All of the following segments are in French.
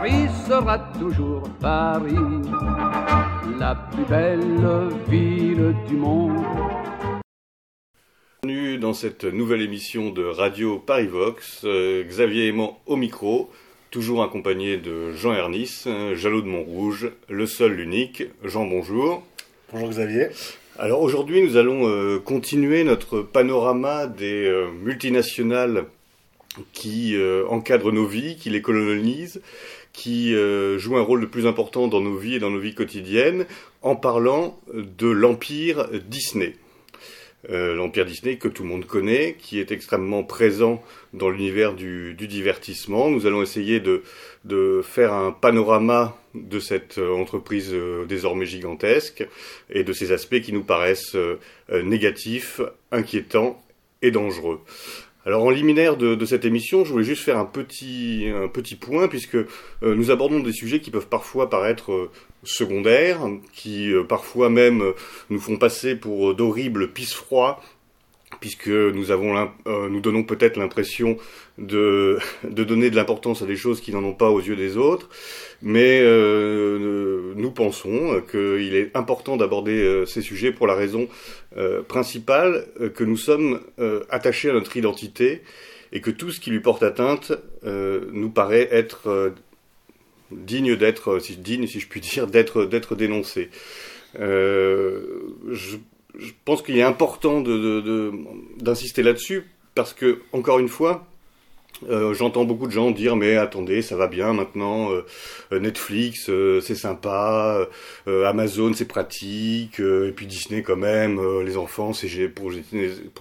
Paris sera toujours Paris, la plus belle ville du monde. Bienvenue dans cette nouvelle émission de Radio Paris Vox, euh, Xavier Aimant au micro, toujours accompagné de Jean Ernis, euh, jaloux de Montrouge, le seul, l'unique. Jean, bonjour. Bonjour Xavier. Alors aujourd'hui, nous allons euh, continuer notre panorama des euh, multinationales qui euh, encadrent nos vies, qui les colonisent, qui jouent un rôle de plus important dans nos vies et dans nos vies quotidiennes, en parlant de l'empire Disney. l'empire Disney que tout le monde connaît, qui est extrêmement présent dans l'univers du, divertissement. Nous allons essayer de, de faire un panorama de cette euh, entreprise euh, désormais gigantesque et de ses aspects qui nous paraissent euh, négatifs, inquiétants et dangereux. Alors en liminaire de, cette émission, je voulais juste faire un petit, un petit point, puisque nous abordons des sujets qui peuvent parfois paraître secondaires, qui parfois même nous font passer pour d'horribles pisse-froids puisque nous avons euh, nous donnons peut-être l'impression de, de donner de l'importance à des choses qui n'en ont pas aux yeux des autres, mais euh, nous pensons qu'il est important d'aborder euh, ces sujets pour la raison principale que nous sommes attachés à notre identité et que tout ce qui lui porte atteinte nous paraît être digne d'être, si, digne si je puis dire, d'être dénoncé. Je pense qu'il est important d'insister de, de, là-dessus parce que, encore une fois, euh, J'entends beaucoup de gens dire mais attendez ça va bien maintenant euh, euh Netflix c'est sympa Amazon c'est pratique et puis Disney quand même les enfants c'est pour,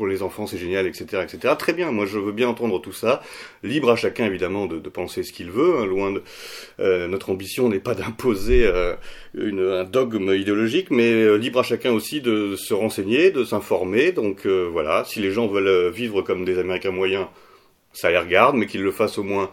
les enfants c'est génial etc etc très bien moi je veux bien entendre tout ça. Libre à chacun évidemment de, de penser ce qu'il veut hein, loin de notre ambition n'est pas d'imposer un dogme idéologique mais libre à chacun aussi de se renseigner de s'informer. Donc voilà si les gens veulent vivre comme des Américains moyens ça les regarde, mais qu'ils le fassent au moins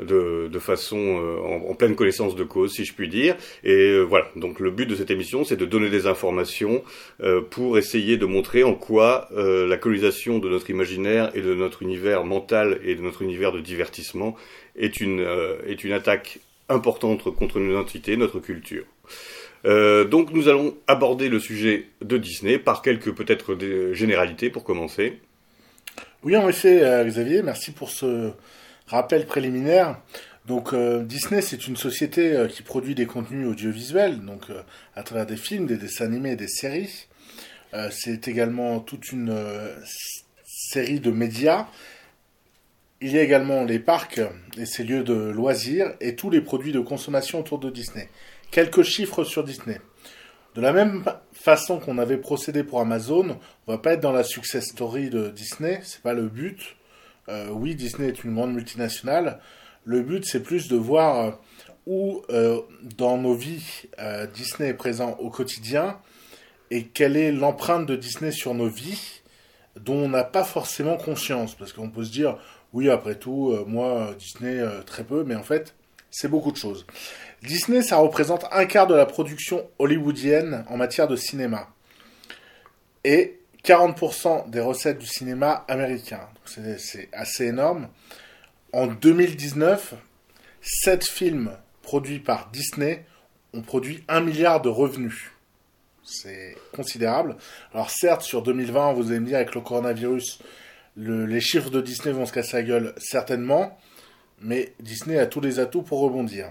de, façon euh, en, pleine connaissance de cause, si je puis dire. Et euh, voilà, donc le but de cette émission, c'est de donner des informations euh, pour essayer de montrer en quoi la colonisation de notre imaginaire et de notre univers mental et de notre univers de divertissement est une, est une attaque importante contre nos identités, notre culture. donc nous allons aborder le sujet de Disney par quelques peut-être généralités pour commencer. Oui, en effet, euh, Xavier, merci pour ce rappel préliminaire. Donc euh, Disney, c'est une société euh, qui produit des contenus audiovisuels, donc à travers des films, des dessins animés des séries. C'est également toute une série de médias. Il y a également les parcs et ses lieux de loisirs et tous les produits de consommation autour de Disney. Quelques chiffres sur Disney. De la même façon qu'on avait procédé pour Amazon, on va pas être dans la success story de Disney, c'est pas le but. Euh, oui, Disney est une grande multinationale. Le but, c'est plus de voir euh, où euh, dans nos vies Disney est présent au quotidien et quelle est l'empreinte de Disney sur nos vies dont on n'a pas forcément conscience. Parce qu'on peut se dire, oui, après tout, moi, Disney, très peu, mais en fait, c'est beaucoup de choses. Disney, ça représente un quart de la production hollywoodienne en matière de cinéma. Et 40% des recettes du cinéma américain. C'est assez énorme. En 2019, 7 films produits par Disney ont produit 1 milliard de revenus. C'est considérable. Alors certes, sur 2020, vous allez me dire, avec le coronavirus, le, les chiffres de Disney vont se casser la gueule, certainement. Mais Disney a tous les atouts pour rebondir.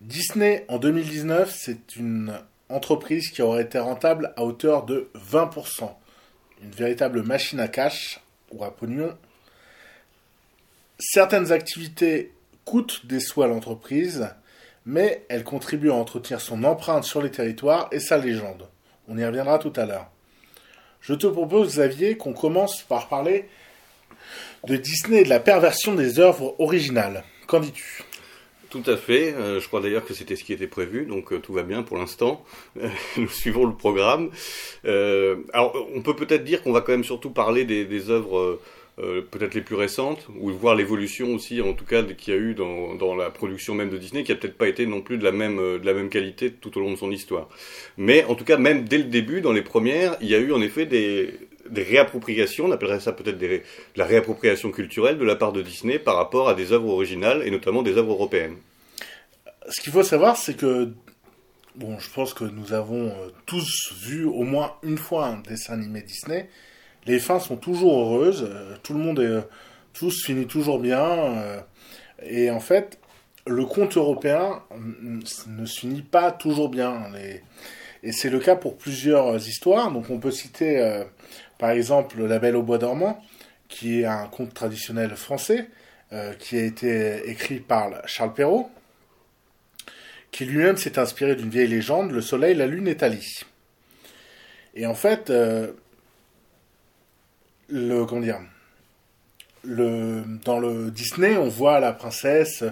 Disney, en 2019, c'est une entreprise qui aurait été rentable à hauteur de 20%. Une véritable machine à cash ou à pognon. Certaines activités coûtent des sous à l'entreprise, mais elles contribuent à entretenir son empreinte sur les territoires et sa légende. On y reviendra tout à l'heure. Je te propose, Xavier, qu'on commence par parler de Disney et de la perversion des œuvres originales. Qu'en dis-tu? Tout à fait. Euh, je crois d'ailleurs que c'était ce qui était prévu, donc euh, tout va bien pour l'instant. Euh, nous suivons le programme. Alors, on peut peut-être dire qu'on va quand même surtout parler des, œuvres peut-être les plus récentes, ou voir l'évolution aussi, en tout cas, qu'il y a eu dans, la production même de Disney, qui a peut-être pas été non plus de la même qualité tout au long de son histoire. Mais en tout cas, même dès le début, dans les premières, il y a eu en effet des des réappropriations, on appellerait ça peut-être de la réappropriation culturelle de la part de Disney par rapport à des œuvres originales et notamment des œuvres européennes. ce qu'il faut savoir, c'est que bon, je pense que nous avons euh, tous vu au moins une fois un dessin animé Disney. Les fins sont toujours heureuses, euh, tout le monde est, tout se finit toujours bien, euh, et en fait, le conte européen ne se finit pas toujours bien. Et c'est le cas pour plusieurs histoires. Donc on peut citer par exemple La Belle au Bois dormant, qui est un conte traditionnel français, qui a été écrit par Charles Perrault, qui lui-même s'est inspiré d'une vieille légende, le soleil, la lune et Thalie. Et en fait, euh, le, comment le, dans le Disney, on voit la princesse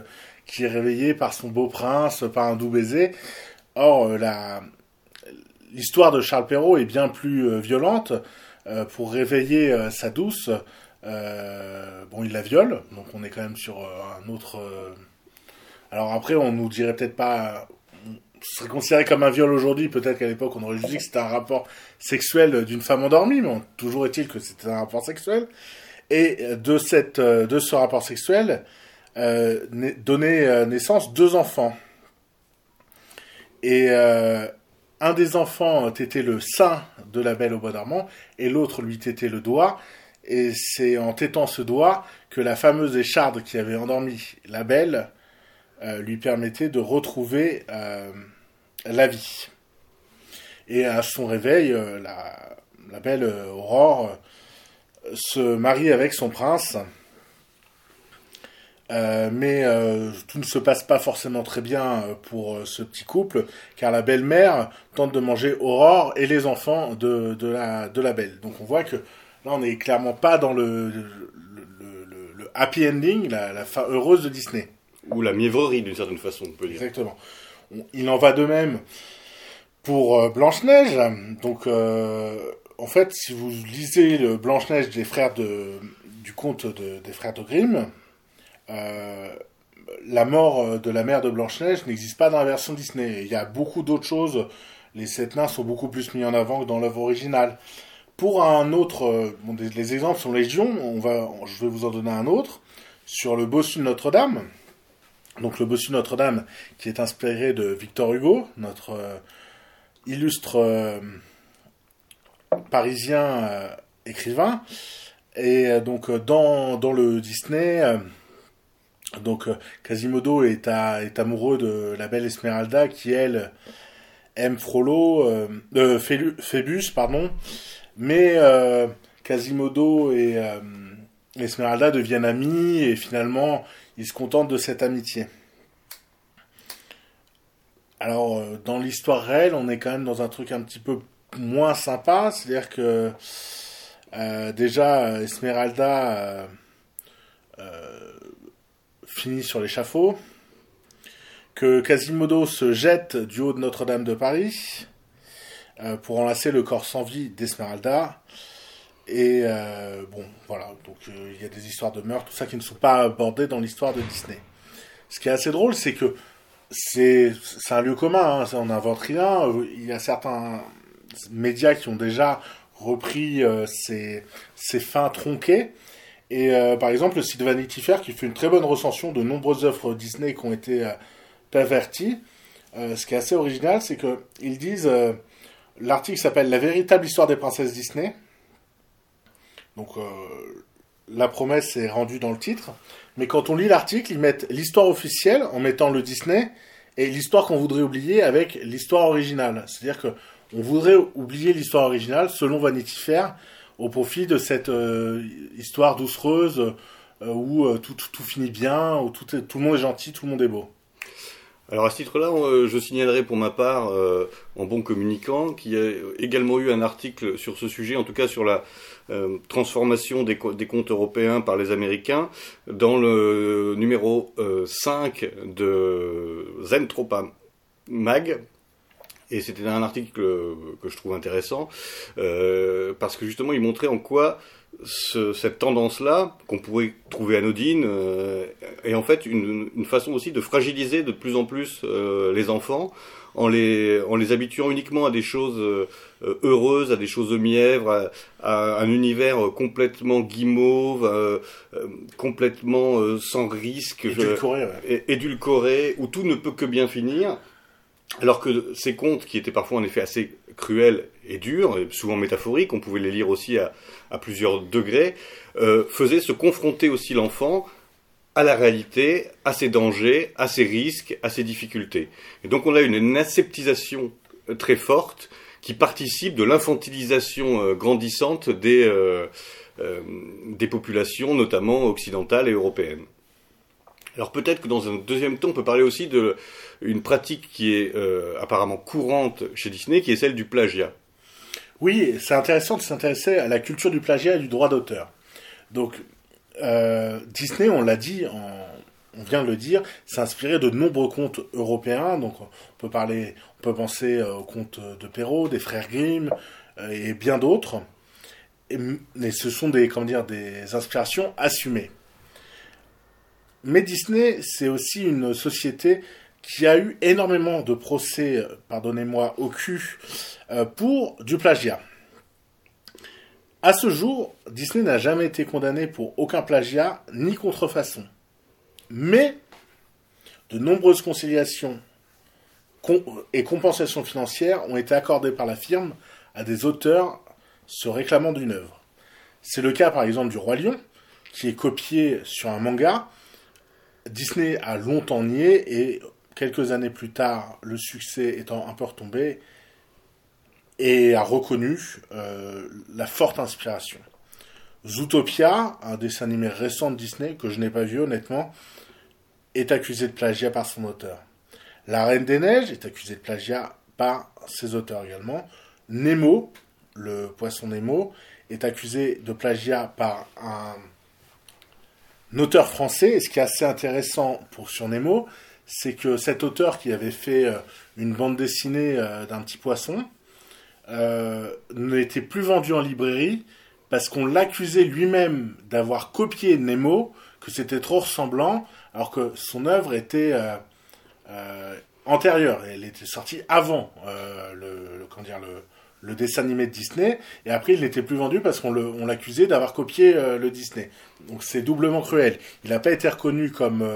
qui est réveillée par son beau prince, par un doux baiser. Or, euh, l'histoire de Charles Perrault est bien plus euh, violente. Pour réveiller sa douce, bon, il la viole, donc on est quand même sur un autre alors après, on nous dirait peut-être pas, ce serait considéré comme un viol aujourd'hui, peut-être qu'à l'époque on aurait dit que c'était un rapport sexuel d'une femme endormie, mais toujours est-il que c'était un rapport sexuel. Et de, cette, de ce rapport sexuel, euh, euh, naissance deux enfants. Et euh, un des enfants était le sein de la belle au bois dormant, et l'autre lui tétait le doigt. Et c'est en tétant ce doigt que la fameuse écharde qui avait endormi la belle euh, lui permettait de retrouver euh, la vie. Et à son réveil, euh, la, belle Aurore se marie avec son prince. Mais tout ne se passe pas forcément très bien pour ce petit couple, car la belle-mère tente de manger Aurore et les enfants de, de, la, de la belle. Donc on voit que là on n'est clairement pas dans le, le, happy ending, la, la fin heureuse de Disney. Ou la mièvrerie, d'une certaine façon, on peut dire. Exactement. Il en va de même pour euh, Blanche-Neige. Donc, euh, en fait, si vous lisez le Blanche-Neige des frères de, du conte des frères de Grimm, euh, la mort de la mère de Blanche-Neige n'existe pas dans la version Disney. Il y a beaucoup d'autres choses. Les sept nains sont beaucoup plus mis en avant que dans l'œuvre originale. Pour un autre, bon, les exemples sont légion. Je vais vous en donner un autre sur le bossu de Notre-Dame donc le Bossu Notre-Dame, qui est inspiré de Victor Hugo, notre euh, illustre euh, parisien euh, écrivain. Et donc dans, dans le Disney, donc Quasimodo est, amoureux de la belle Esmeralda qui elle aime Frollo, Phébus pardon, mais Quasimodo et Esmeralda deviennent amis et finalement il se contente de cette amitié. Alors, euh, dans l'histoire réelle, on est quand même dans un truc un petit peu moins sympa, c'est-à-dire que euh, déjà, Esmeralda euh, finit sur l'échafaud, que Quasimodo se jette du haut de Notre-Dame de Paris pour enlacer le corps sans vie d'Esmeralda. Et euh, bon, voilà, donc euh, il y a des histoires de meurtre, tout ça qui ne sont pas abordées dans l'histoire de Disney. Ce qui est assez drôle, c'est que c'est un lieu commun, hein, on n'invente rien. Il y a certains médias qui ont déjà repris euh, ces, ces, fins tronquées. Et par exemple, le site Vanity Fair qui fait une très bonne recension de nombreuses œuvres Disney qui ont été perverties. ce qui est assez original, c'est qu'ils disent l'article s'appelle La véritable histoire des princesses Disney. Donc euh, la promesse est rendue dans le titre. Mais quand on lit l'article, ils mettent l'histoire officielle en mettant le Disney et l'histoire qu'on voudrait oublier avec l'histoire originale. C'est-à-dire que on voudrait oublier l'histoire originale selon Vanity Fair au profit de cette euh, histoire doucereuse euh, où tout, tout, finit bien, où tout, tout le monde est gentil, tout le monde est beau. Alors à ce titre-là, euh, je signalerai pour ma part, euh, en bon communicant, qu'il y a également eu un article sur ce sujet, en tout cas sur la euh, transformation des, des, comptes européens par les Américains, dans le numéro 5 de Zentropa Mag. Et c'était un article que je trouve intéressant, parce que justement il montrait en quoi ce, cette tendance-là, qu'on pourrait trouver anodine, euh, est en fait une, une, façon aussi de fragiliser de plus en plus euh, les enfants en les, en les habituant uniquement à des choses euh, heureuses, à des choses mièvres, à, à un univers complètement guimauve, euh, complètement sans risque, édulcoré, ouais. édulcoré, où tout ne peut que bien finir. Alors que ces contes, qui étaient parfois en effet assez cruels et durs, souvent métaphoriques, on pouvait les lire aussi à, plusieurs degrés, euh, faisaient se confronter aussi l'enfant à la réalité, à ses dangers, à ses risques, à ses difficultés. Et donc on a une, une aseptisation très forte qui participe de l'infantilisation euh, grandissante des, euh, euh, des populations, notamment occidentales et européennes. Alors peut-être que dans un deuxième temps, on peut parler aussi de une pratique qui est euh, apparemment courante chez Disney, qui est celle du plagiat. Oui, c'est intéressant de s'intéresser à la culture du plagiat et du droit d'auteur. Donc euh, Disney, on l'a dit, on vient de le dire, s'est inspiré de nombreux contes européens. Donc on peut parler, on peut penser aux contes de Perrault, des frères Grimm euh, et bien d'autres. Mais ce sont des, comment dire, des inspirations assumées. Mais Disney, c'est aussi une société qui a eu énormément de procès, pardonnez-moi, au cul, euh, pour du plagiat. À ce jour, Disney n'a jamais été condamné pour aucun plagiat ni contrefaçon. Mais de nombreuses conciliations et compensations financières ont été accordées par la firme à des auteurs se réclamant d'une œuvre. C'est le cas par exemple du Roi Lion, qui est copié sur un manga. Disney a longtemps nié et quelques années plus tard, le succès étant un peu retombé, et a reconnu euh, la forte inspiration. Zootopia, un dessin animé récent de Disney que je n'ai pas vu honnêtement, est accusé de plagiat par son auteur. La Reine des Neiges est accusée de plagiat par ses auteurs également. Nemo, le poisson Nemo, est accusé de plagiat par un, un auteur français. Et ce qui est assez intéressant pour sur Nemo, c'est que cet auteur qui avait fait euh, une bande dessinée euh, d'un petit poisson euh, n'était plus vendu en librairie parce qu'on l'accusait lui-même d'avoir copié Nemo, que c'était trop ressemblant, alors que son œuvre était antérieure. Elle était sortie avant le, dire, le, le, dessin animé de Disney, et après il n'était plus vendu parce qu'on l'accusait d'avoir copié le Disney. Donc c'est doublement cruel. Il n'a pas été reconnu comme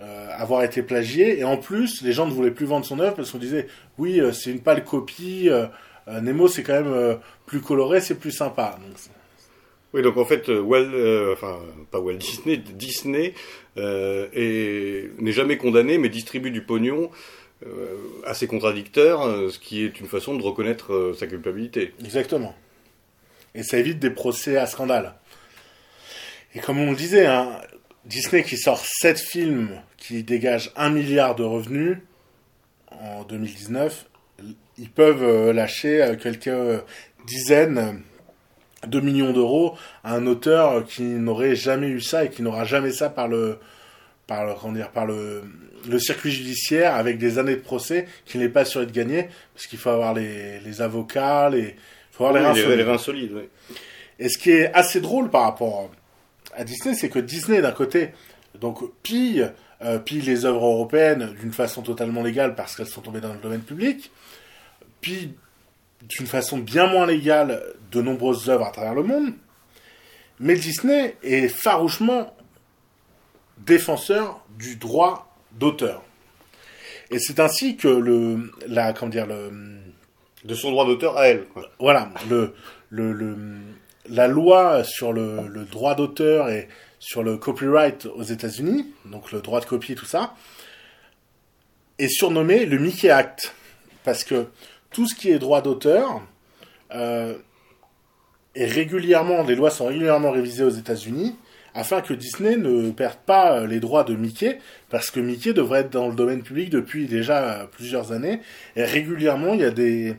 euh, avoir été plagié et en plus les gens ne voulaient plus vendre son œuvre parce qu'on disait oui euh, c'est une pâle copie euh, Nemo c'est quand même plus coloré c'est plus sympa oui donc en fait enfin pas Walt Disney Disney n'est jamais condamné mais distribue du pognon à ses contradicteurs ce qui est une façon de reconnaître sa culpabilité. Exactement. Et ça évite des procès à scandale. Et comme on le disait hein, Disney qui sort 7 films qui dégagent 1 milliard de revenus en 2019, ils peuvent euh, lâcher quelques dizaines de millions d'euros à un auteur qui n'aurait jamais eu ça et qui n'aura jamais ça par le par le, comment dire, par le, le circuit judiciaire avec des années de procès qu'il n'est pas sûr de gagner parce qu'il faut avoir les, les avocats, les, faut avoir oui, les, reins solides. les reins solides. Oui. Et ce qui est assez drôle par rapport à Disney, c'est que Disney, d'un côté, donc pille, euh, pille les œuvres européennes d'une façon totalement légale parce qu'elles sont tombées dans le domaine public, puis d'une façon bien moins légale de nombreuses œuvres à travers le monde. Mais Disney est farouchement défenseur du droit d'auteur. Et c'est ainsi que le, la, comment dire, le, de son droit d'auteur à elle. Quoi. Voilà, le, le, le, la loi sur le, le droit d'auteur et sur le copyright aux États-Unis, donc le droit de copie et tout ça, est surnommé le Mickey Act. Parce que tout ce qui est droit d'auteur euh, est régulièrement, les lois sont régulièrement révisées aux États-Unis afin que Disney ne perde pas les droits de Mickey, parce que Mickey devrait être dans le domaine public depuis déjà plusieurs années, et régulièrement il y a des,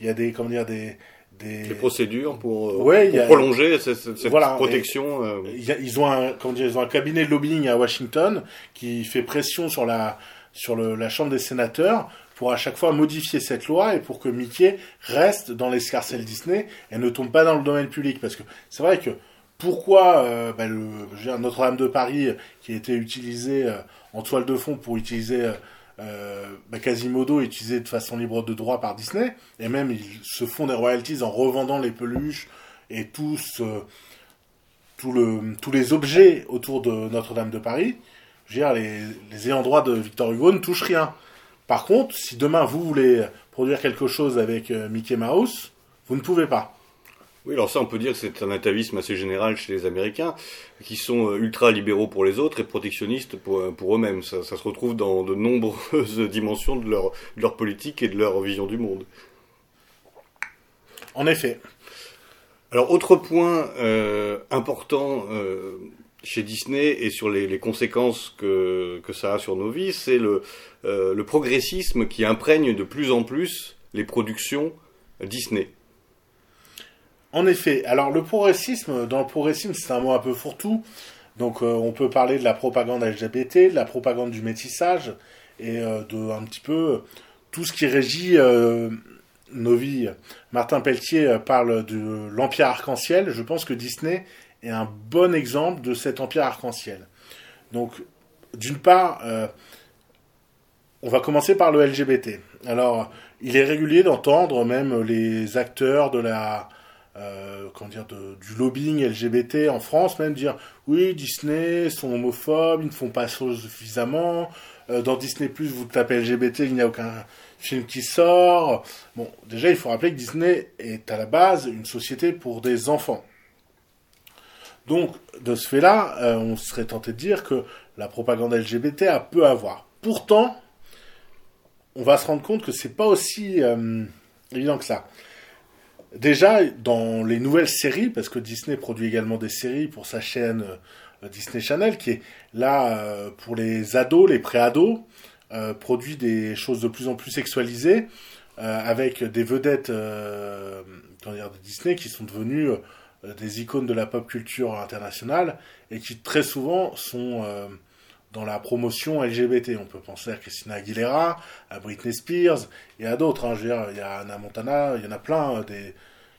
il y a des, comment dire, des, des... des procédures pour, ouais, pour a... prolonger cette, cette voilà, protection. Euh... Ils ont un, comment dire, ils ont un cabinet de lobbying à Washington qui fait pression sur la sur le, la Chambre des sénateurs pour à chaque fois modifier cette loi et pour que Mickey reste dans l'escarcelle Disney et ne tombe pas dans le domaine public. Parce que c'est vrai que pourquoi euh, bah, Notre-Dame de Paris, qui a été utilisé euh, en toile de fond pour utiliser euh, bah, Quasimodo, utilisé de façon libre de droit par Disney, et même ils se font des royalties en revendant les peluches et tous, le, tous les objets autour de Notre-Dame de Paris. Les, les ayants droit de Victor Hugo ne touchent rien. Par contre, si demain vous voulez produire quelque chose avec Mickey Mouse, vous ne pouvez pas. Oui, alors ça, on peut dire que c'est un atavisme assez général chez les Américains, qui sont euh, ultra-libéraux pour les autres et protectionnistes pour, euh, pour eux-mêmes. Ça, ça, se retrouve dans de nombreuses dimensions de leur, de leur politique et de leur vision du monde. En effet. Alors, autre point euh, important euh, chez Disney et sur les, les, conséquences que, que ça a sur nos vies, c'est le, euh, le progressisme qui imprègne de plus en plus les productions Disney. En effet, alors le progressisme, dans le progressisme, c'est un mot un peu fourre-tout. Donc euh, on peut parler de la propagande LGBT, de la propagande du métissage et euh, de un petit peu tout ce qui régit euh, nos vies. Martin Pelletier parle de l'empire arc-en-ciel. Je pense que Disney est un bon exemple de cet empire arc-en-ciel. Donc d'une part, on va commencer par le LGBT. Alors il est régulier d'entendre même les acteurs de la euh, comment dire, du lobbying LGBT en France, même dire oui, Disney sont homophobes, ils ne font pas suffisamment. Euh, dans Disney Plus, vous tapez LGBT, il n'y a aucun film qui sort. Bon, déjà, il faut rappeler que Disney est à la base une société pour des enfants. Donc, de ce fait-là, euh, on serait tenté de dire que la propagande LGBT a peu à voir. Pourtant, on va se rendre compte que c'est pas aussi euh, évident que ça. Déjà, dans les nouvelles séries, parce que Disney produit également des séries pour sa chaîne euh, Disney Channel, qui est là euh, pour les ados, les pré-ados, euh, produit des choses de plus en plus sexualisées, avec des vedettes de Disney qui sont devenues des icônes de la pop culture internationale et qui très souvent sont dans la promotion LGBT. On peut penser à Christina Aguilera, à Britney Spears et à d'autres. Hein. Je veux dire, il y a Anna Montana, il y en a plein euh, des,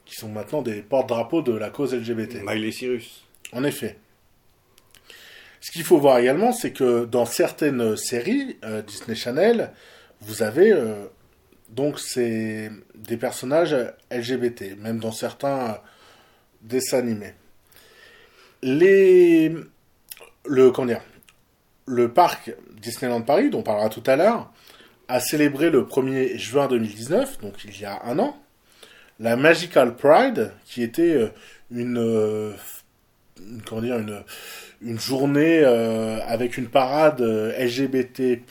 qui sont maintenant des porte-drapeaux de la cause LGBT. Miley Cyrus. En effet. Ce qu'il faut voir également, c'est que dans certaines séries euh, Disney Channel, vous avez euh, donc des personnages LGBT, même dans certains dessins animés. Les le comment dire le parc Disneyland Paris, dont on parlera tout à l'heure, a célébré le 1er juin 2019, donc il y a un an, la Magical Pride, qui était euh, une, euh, comment dire, une, une journée euh, avec une parade LGBT++,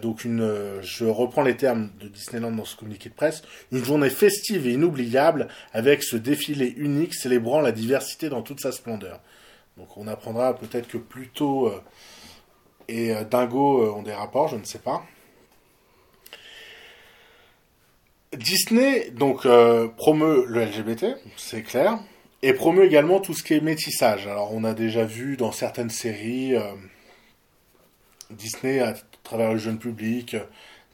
donc une, je reprends les termes de Disneyland dans ce communiqué de presse, une journée festive et inoubliable avec ce défilé unique célébrant la diversité dans toute sa splendeur. Donc on apprendra peut-être que Pluto euh, et euh, Dingo euh, ont des rapports, je ne sais pas. Disney donc promeut le LGBT, c'est clair, et promeut également tout ce qui est métissage. Alors on a déjà vu dans certaines séries Disney à travers le jeune public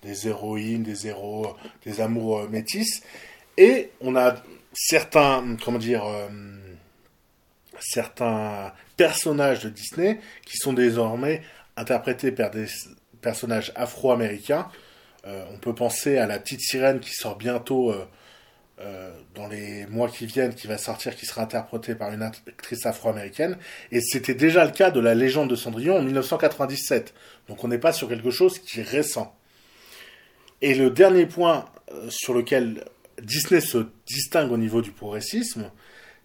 des héroïnes, des héros, des amours métis, et on a certains comment dire certains personnages de Disney qui sont désormais interprétés par des personnages afro-américains. Euh, on peut penser à la petite sirène qui sort bientôt euh, euh, dans les mois qui viennent, qui va sortir, qui sera interprétée par une actrice afro-américaine. Et c'était déjà le cas de la légende de Cendrillon en 1997. Donc on n'est pas sur quelque chose qui est récent. Et le dernier point sur lequel Disney se distingue au niveau du progressisme,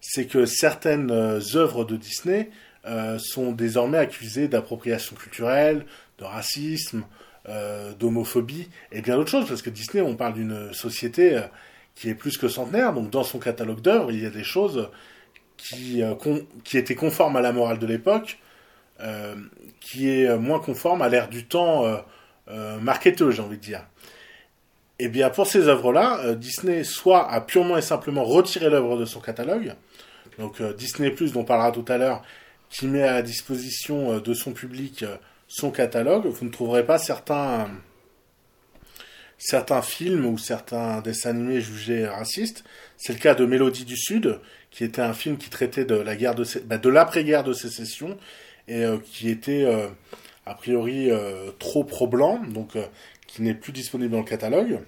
c'est que certaines euh, œuvres de Disney euh, sont désormais accusées d'appropriation culturelle, de racisme, euh, d'homophobie et bien d'autres choses, parce que Disney, on parle d'une société qui est plus que centenaire, donc dans son catalogue d'œuvres, il y a des choses qui, étaient conformes à la morale de l'époque, qui est moins conforme à l'ère du temps marketeux, j'ai envie de dire. Et eh bien pour ces œuvres-là, Disney soit a purement et simplement retiré l'œuvre de son catalogue, donc euh, Disney Plus, dont on parlera tout à l'heure, qui met à disposition euh, de son public euh, son catalogue, vous ne trouverez pas certains, certains films ou certains dessins animés jugés racistes. C'est le cas de Mélodie du Sud, qui était un film qui traitait de la guerre de, bah, de l'après-guerre de sécession et qui était a priori trop pro-blanc, donc qui n'est plus disponible dans le catalogue.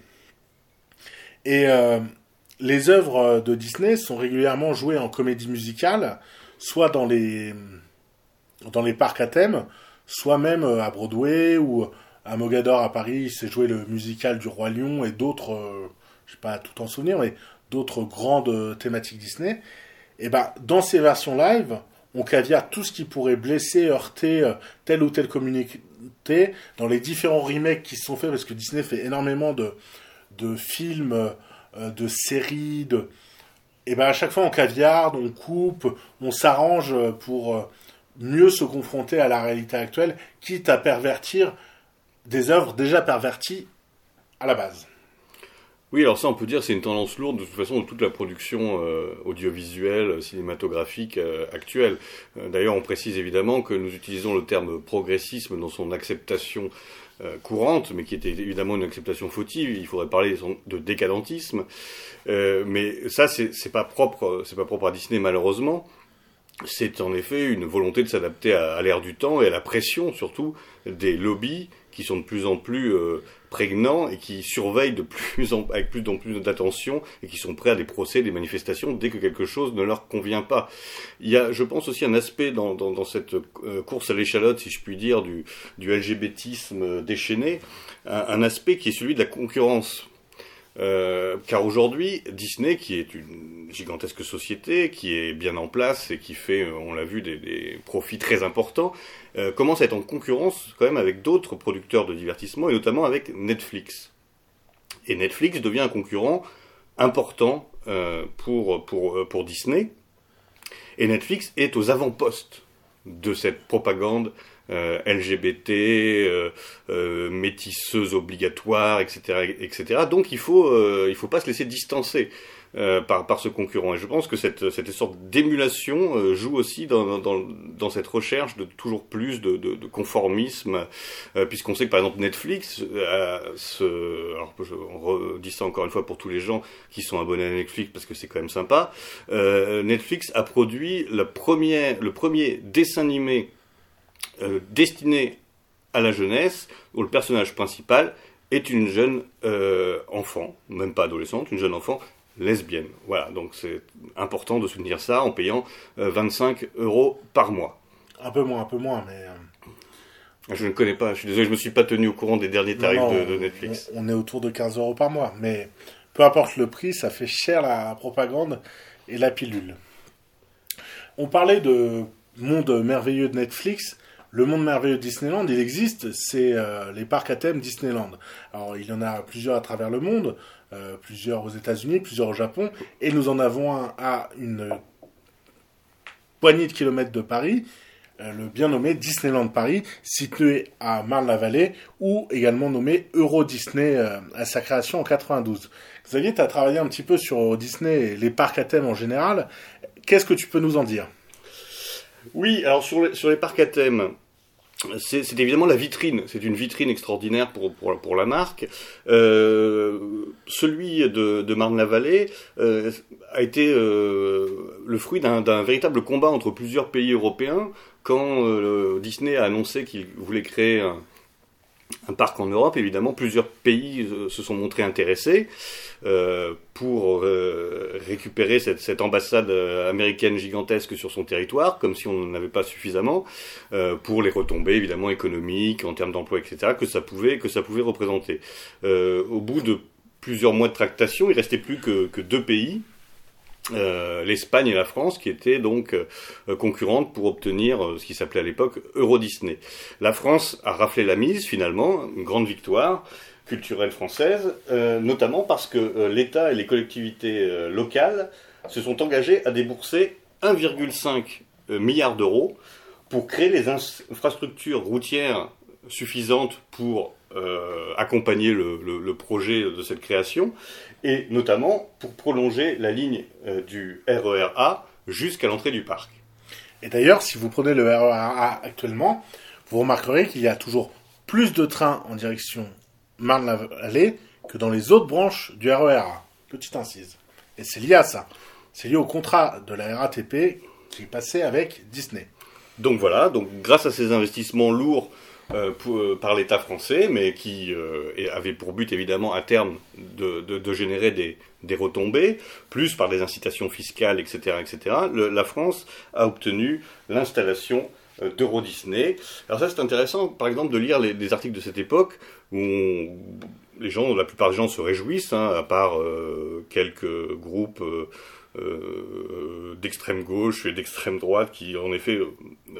Et les œuvres de Disney sont régulièrement jouées en comédie musicale, soit dans les dans les parcs à thème, soit même à Broadway ou à Mogador à Paris, c'est joué le musical du Roi Lion et d'autres, je je sais pas tout en souvenir, mais d'autres grandes thématiques Disney. Et ben dans ces versions live, on caviar tout ce qui pourrait blesser, heurter euh, telle ou telle communauté dans les différents remakes qui sont faits, parce que Disney fait énormément de, de films, euh, de séries, de... Et ben à chaque fois on caviarde, on coupe, on s'arrange pour euh, mieux se confronter à la réalité actuelle, quitte à pervertir des œuvres déjà perverties à la base. Oui, alors ça, on peut dire, c'est une tendance lourde de toute façon de toute la production euh, audiovisuelle, cinématographique euh, actuelle. Euh, d'ailleurs, on précise évidemment que nous utilisons le terme progressisme dans son acceptation courante, mais qui était évidemment une acceptation fautive. Il faudrait parler de décadentisme. mais ça, c'est pas propre, c'est pas propre à Disney malheureusement. C'est en effet une volonté de s'adapter à, à l'ère du temps et à la pression surtout des lobbies qui sont de plus en plus euh, prégnants et qui surveillent de plus en, avec plus en plus d'attention et qui sont prêts à des procès, des manifestations dès que quelque chose ne leur convient pas. Il y a, je pense aussi un aspect dans, cette euh, course à l'échalote, si je puis dire, du, du LGBTisme déchaîné, un, aspect qui est celui de la concurrence. Euh, car aujourd'hui, Disney, qui est une gigantesque société, qui est bien en place et qui fait, euh, on l'a vu, des, profits très importants, euh, commence à être en concurrence quand même avec d'autres producteurs de divertissement, et notamment avec Netflix. Et Netflix devient un concurrent important euh, pour, pour, Disney, et Netflix est aux avant-postes de cette propagande euh, LGBT, euh, euh, métisseuse obligatoire, etc.. Donc il faut, faut pas se laisser distancer. Par, par ce concurrent. Et je pense que cette, cette sorte d'émulation joue aussi dans, dans, cette recherche de toujours plus de, conformisme, puisqu'on sait que par exemple Netflix, ce, alors je redis ça encore une fois pour tous les gens qui sont abonnés à Netflix parce que c'est quand même sympa, Netflix a produit le premier, le premier dessin animé euh, destiné à la jeunesse, où le personnage principal est une jeune euh, enfant, même pas adolescente, une jeune enfant lesbienne. Voilà, donc c'est important de soutenir ça en payant 25 euh, euros par mois. Un peu moins, un peu moins, mais... Je ne connais pas, je suis désolé, je me suis pas tenu au courant des derniers tarifs de, Netflix. On, est autour de 15 euros par mois, mais peu importe le prix, ça fait cher la propagande et la pilule. On parlait de monde merveilleux de Netflix, le monde merveilleux Disneyland, il existe, c'est euh, les parcs à thème Disneyland. Alors il y en a plusieurs à travers le monde, euh, plusieurs aux États-Unis, plusieurs au Japon, et nous en avons un à une poignée de kilomètres de Paris, euh, le bien nommé Disneyland Paris, situé à Marne-la-Vallée, ou également nommé Euro Disney à sa création en 92. Xavier, tu as travaillé un petit peu sur Disney et les parcs à thème en général. Qu'est-ce que tu peux nous en dire? Oui, alors sur les, sur parcs à thème, c'est évidemment la vitrine. C'est une vitrine extraordinaire pour, pour, la marque. Euh, celui de, Marne-la-Vallée euh, a été euh, le fruit d'un véritable combat entre plusieurs pays européens quand Disney a annoncé qu'il voulait créer un, un parc en Europe, évidemment, plusieurs pays euh, se sont montrés intéressés euh, pour euh, récupérer cette, ambassade américaine gigantesque sur son territoire, comme si on n'en avait pas suffisamment, pour les retombées évidemment économiques, en termes d'emploi, etc., que ça pouvait, représenter. Au bout de plusieurs mois de tractation, il restait plus que deux pays euh, l'Espagne et la France qui étaient donc euh, concurrentes pour obtenir euh, ce qui s'appelait à l'époque Euro Disney. La France a raflé la mise finalement, une grande victoire culturelle française, notamment parce que l'État et les collectivités locales se sont engagés à débourser 1,5 milliard d'euros pour créer les infrastructures routières suffisantes pour accompagner le, le, le projet de cette création et notamment pour prolonger la ligne euh, du RER jusqu'à l'entrée du parc. Et d'ailleurs, si vous prenez le RER actuellement, vous remarquerez qu'il y a toujours plus de trains en direction Marne-la-Vallée que dans les autres branches du RERA. Petite incise. Et c'est lié à ça. C'est lié au contrat de la RATP qui est passé avec Disney. Donc voilà, donc grâce à ces investissements lourds euh, euh, par l'État français, mais qui euh, avait pour but évidemment à terme de, générer des, retombées, plus par des incitations fiscales, etc., etc., la France a obtenu l'installation d'Euro Disney. Alors ça c'est intéressant, par exemple, de lire les, articles de cette époque où les gens, la plupart des gens se réjouissent, hein, à part quelques groupes euh, d'extrême gauche et d'extrême droite qui en effet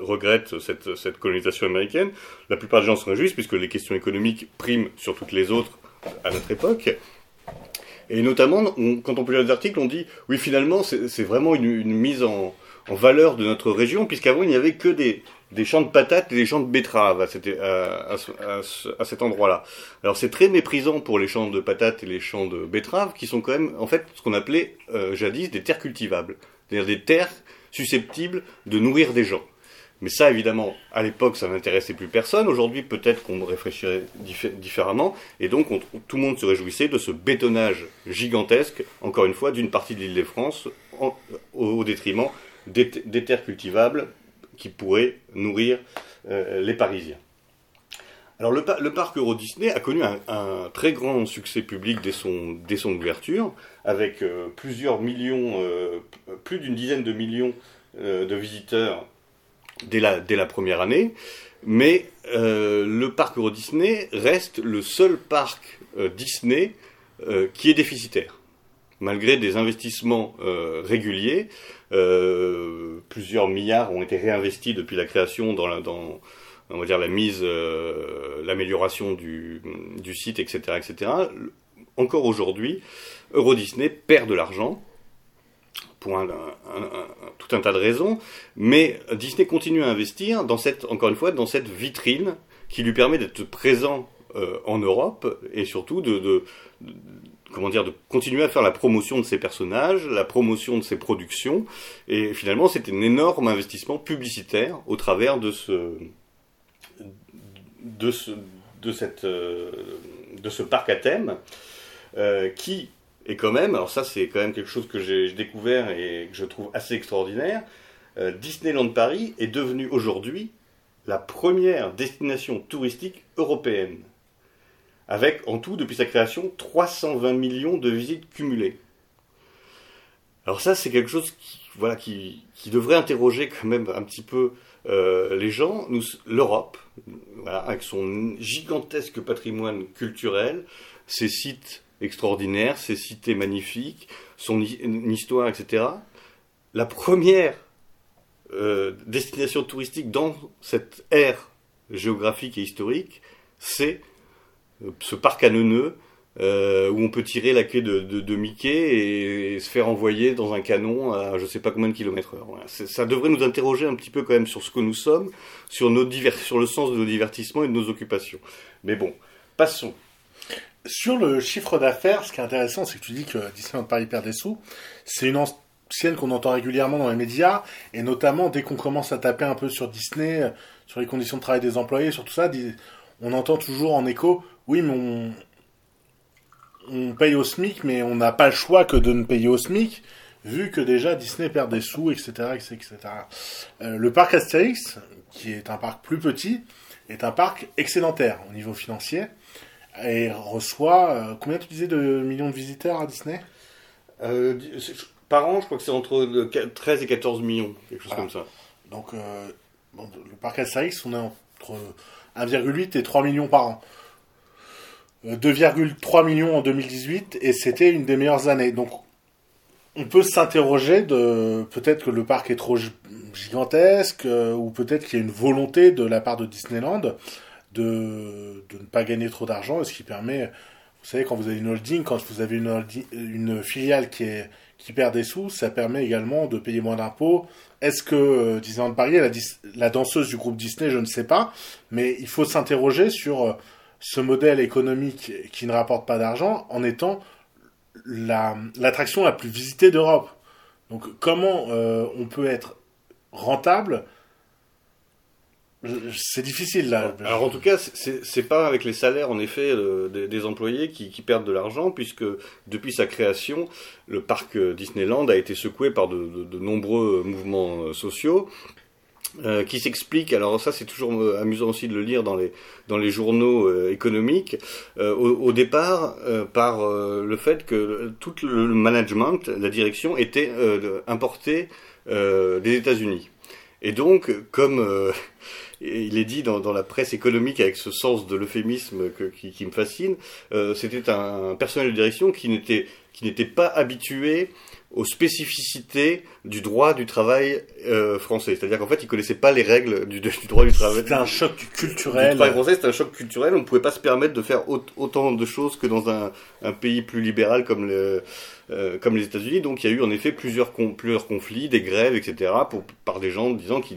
regrettent cette, colonisation américaine. La plupart des gens se réjouissent puisque les questions économiques priment sur toutes les autres à notre époque. Et notamment, quand on peut lire les articles, on dit oui finalement c'est vraiment une, une mise en, en valeur de notre région puisqu'avant il n'y avait que des, des champs de patates et des champs de betteraves à, à, cet endroit-là. Alors c'est très méprisant pour les champs de patates et les champs de betteraves qui sont quand même en fait ce qu'on appelait euh, jadis des terres cultivables, c'est-à-dire des terres susceptibles de nourrir des gens. Mais ça, évidemment, à l'époque, ça n'intéressait plus personne. Aujourd'hui, peut-être qu'on réfléchirait différemment. Et donc, tout le monde se réjouissait de ce bétonnage gigantesque, encore une fois, d'une partie de l'île de France, au, détriment des, terres cultivables qui pourrait nourrir euh, les Parisiens. Alors le, parc Euro Disney a connu un, très grand succès public dès son, ouverture, avec euh, plusieurs millions, euh, plus d'une dizaine de millions de visiteurs dès la première année. Mais le parc Euro Disney reste le seul parc Disney qui est déficitaire, malgré des investissements réguliers. Euh, plusieurs milliards ont été réinvestis depuis la création dans la, mise, euh, l'amélioration du, site, etc., etc. Encore aujourd'hui, Euro Disney perd de l'argent pour tout un tas de raisons, mais Disney continue à investir dans cette, encore une fois, dans cette vitrine qui lui permet d'être présent euh, en Europe et surtout de, comment dire, de continuer à faire la promotion de ses personnages, la promotion de ses productions, et finalement c'est un énorme investissement publicitaire au travers de ce, de ce, de cette, euh, de ce parc à thème, euh, qui est quand même, alors ça c'est quand même quelque chose que j'ai découvert et que je trouve assez extraordinaire, euh, Disneyland Paris est devenu aujourd'hui la première destination touristique européenne avec en tout, depuis sa création, 320 millions de visites cumulées. Alors ça, c'est quelque chose qui, voilà, qui, qui, devrait interroger quand même un petit peu euh, les gens. L'Europe, avec son gigantesque patrimoine culturel, ses sites extraordinaires, ses cités magnifiques, son histoire, etc. La première euh, destination touristique dans cette ère géographique et historique, c'est ce parc à euh, où on peut tirer la queue de, Mickey et, se faire envoyer dans un canon à je sais pas combien de kilomètres heure. Ça devrait nous interroger un petit peu quand même sur ce que nous sommes, sur, nos sur le sens de nos divertissements et de nos occupations. Mais bon, passons. Sur le chiffre d'affaires, ce qui est intéressant, c'est que tu dis que Disneyland Paris perd des sous. C'est une ancienne qu'on entend régulièrement dans les médias, et notamment dès qu'on commence à taper un peu sur Disney, sur les conditions de travail des employés, sur tout ça, on entend toujours en écho oui, mais on, paye au SMIC, mais on n'a pas le choix que de ne payer au SMIC, vu que déjà Disney perd des sous, etc. etc. Euh, le parc Astérix, qui est un parc plus petit, est un parc excédentaire au niveau financier et reçoit euh, combien tu disais de millions de visiteurs à Disney? Euh, Par an, je crois que c'est entre 13 et 14 millions, quelque chose comme ça. Donc, le parc Astérix, on est entre 1,8 et 3 millions par an. 2,3 millions en 2018 et c'était une des meilleures années. Donc on peut s'interroger de peut-être que le parc est trop gigantesque euh, ou peut-être qu'il y a une volonté de la part de Disneyland de, de ne pas gagner trop d'argent, ce qui permet, vous savez, quand vous avez une holding, quand vous avez une, filiale qui, est, qui perd des sous, ça permet également de payer moins d'impôts. Est-ce que euh, Disneyland Paris est la, la danseuse du groupe Disney? Je ne sais pas, mais il faut s'interroger sur euh, ce modèle économique qui ne rapporte pas d'argent en étant l'attraction la, plus visitée d'Europe. Donc comment euh, on peut être rentable? C'est difficile là. Alors en tout cas, c'est pas avec les salaires en effet des, employés qui, perdent de l'argent, puisque depuis sa création, le parc Disneyland a été secoué par de, nombreux mouvements euh, sociaux. Euh, qui s'expliquent, alors ça c'est toujours amusant aussi de le lire dans les, dans les journaux économiques, au, départ par le fait que tout le management, la direction était importé des États-Unis. Et donc, comme euh, il est dit dans, dans, la presse économique avec ce sens de l'euphémisme qui, qui, me fascine, euh, c'était un, personnel de direction qui n'était pas habitué aux spécificités du droit du travail euh, français. C'est-à-dire qu'en fait, ils connaissaient pas les règles du, du droit du travail. C'était un choc culturel. Du travail français, c'était un choc culturel. On ne pouvait pas se permettre de faire autant de choses que dans un, un pays plus libéral comme le, euh, comme les États-Unis. Donc il y a eu en effet plusieurs, plusieurs conflits, des grèves, etc. Par des gens disant qui,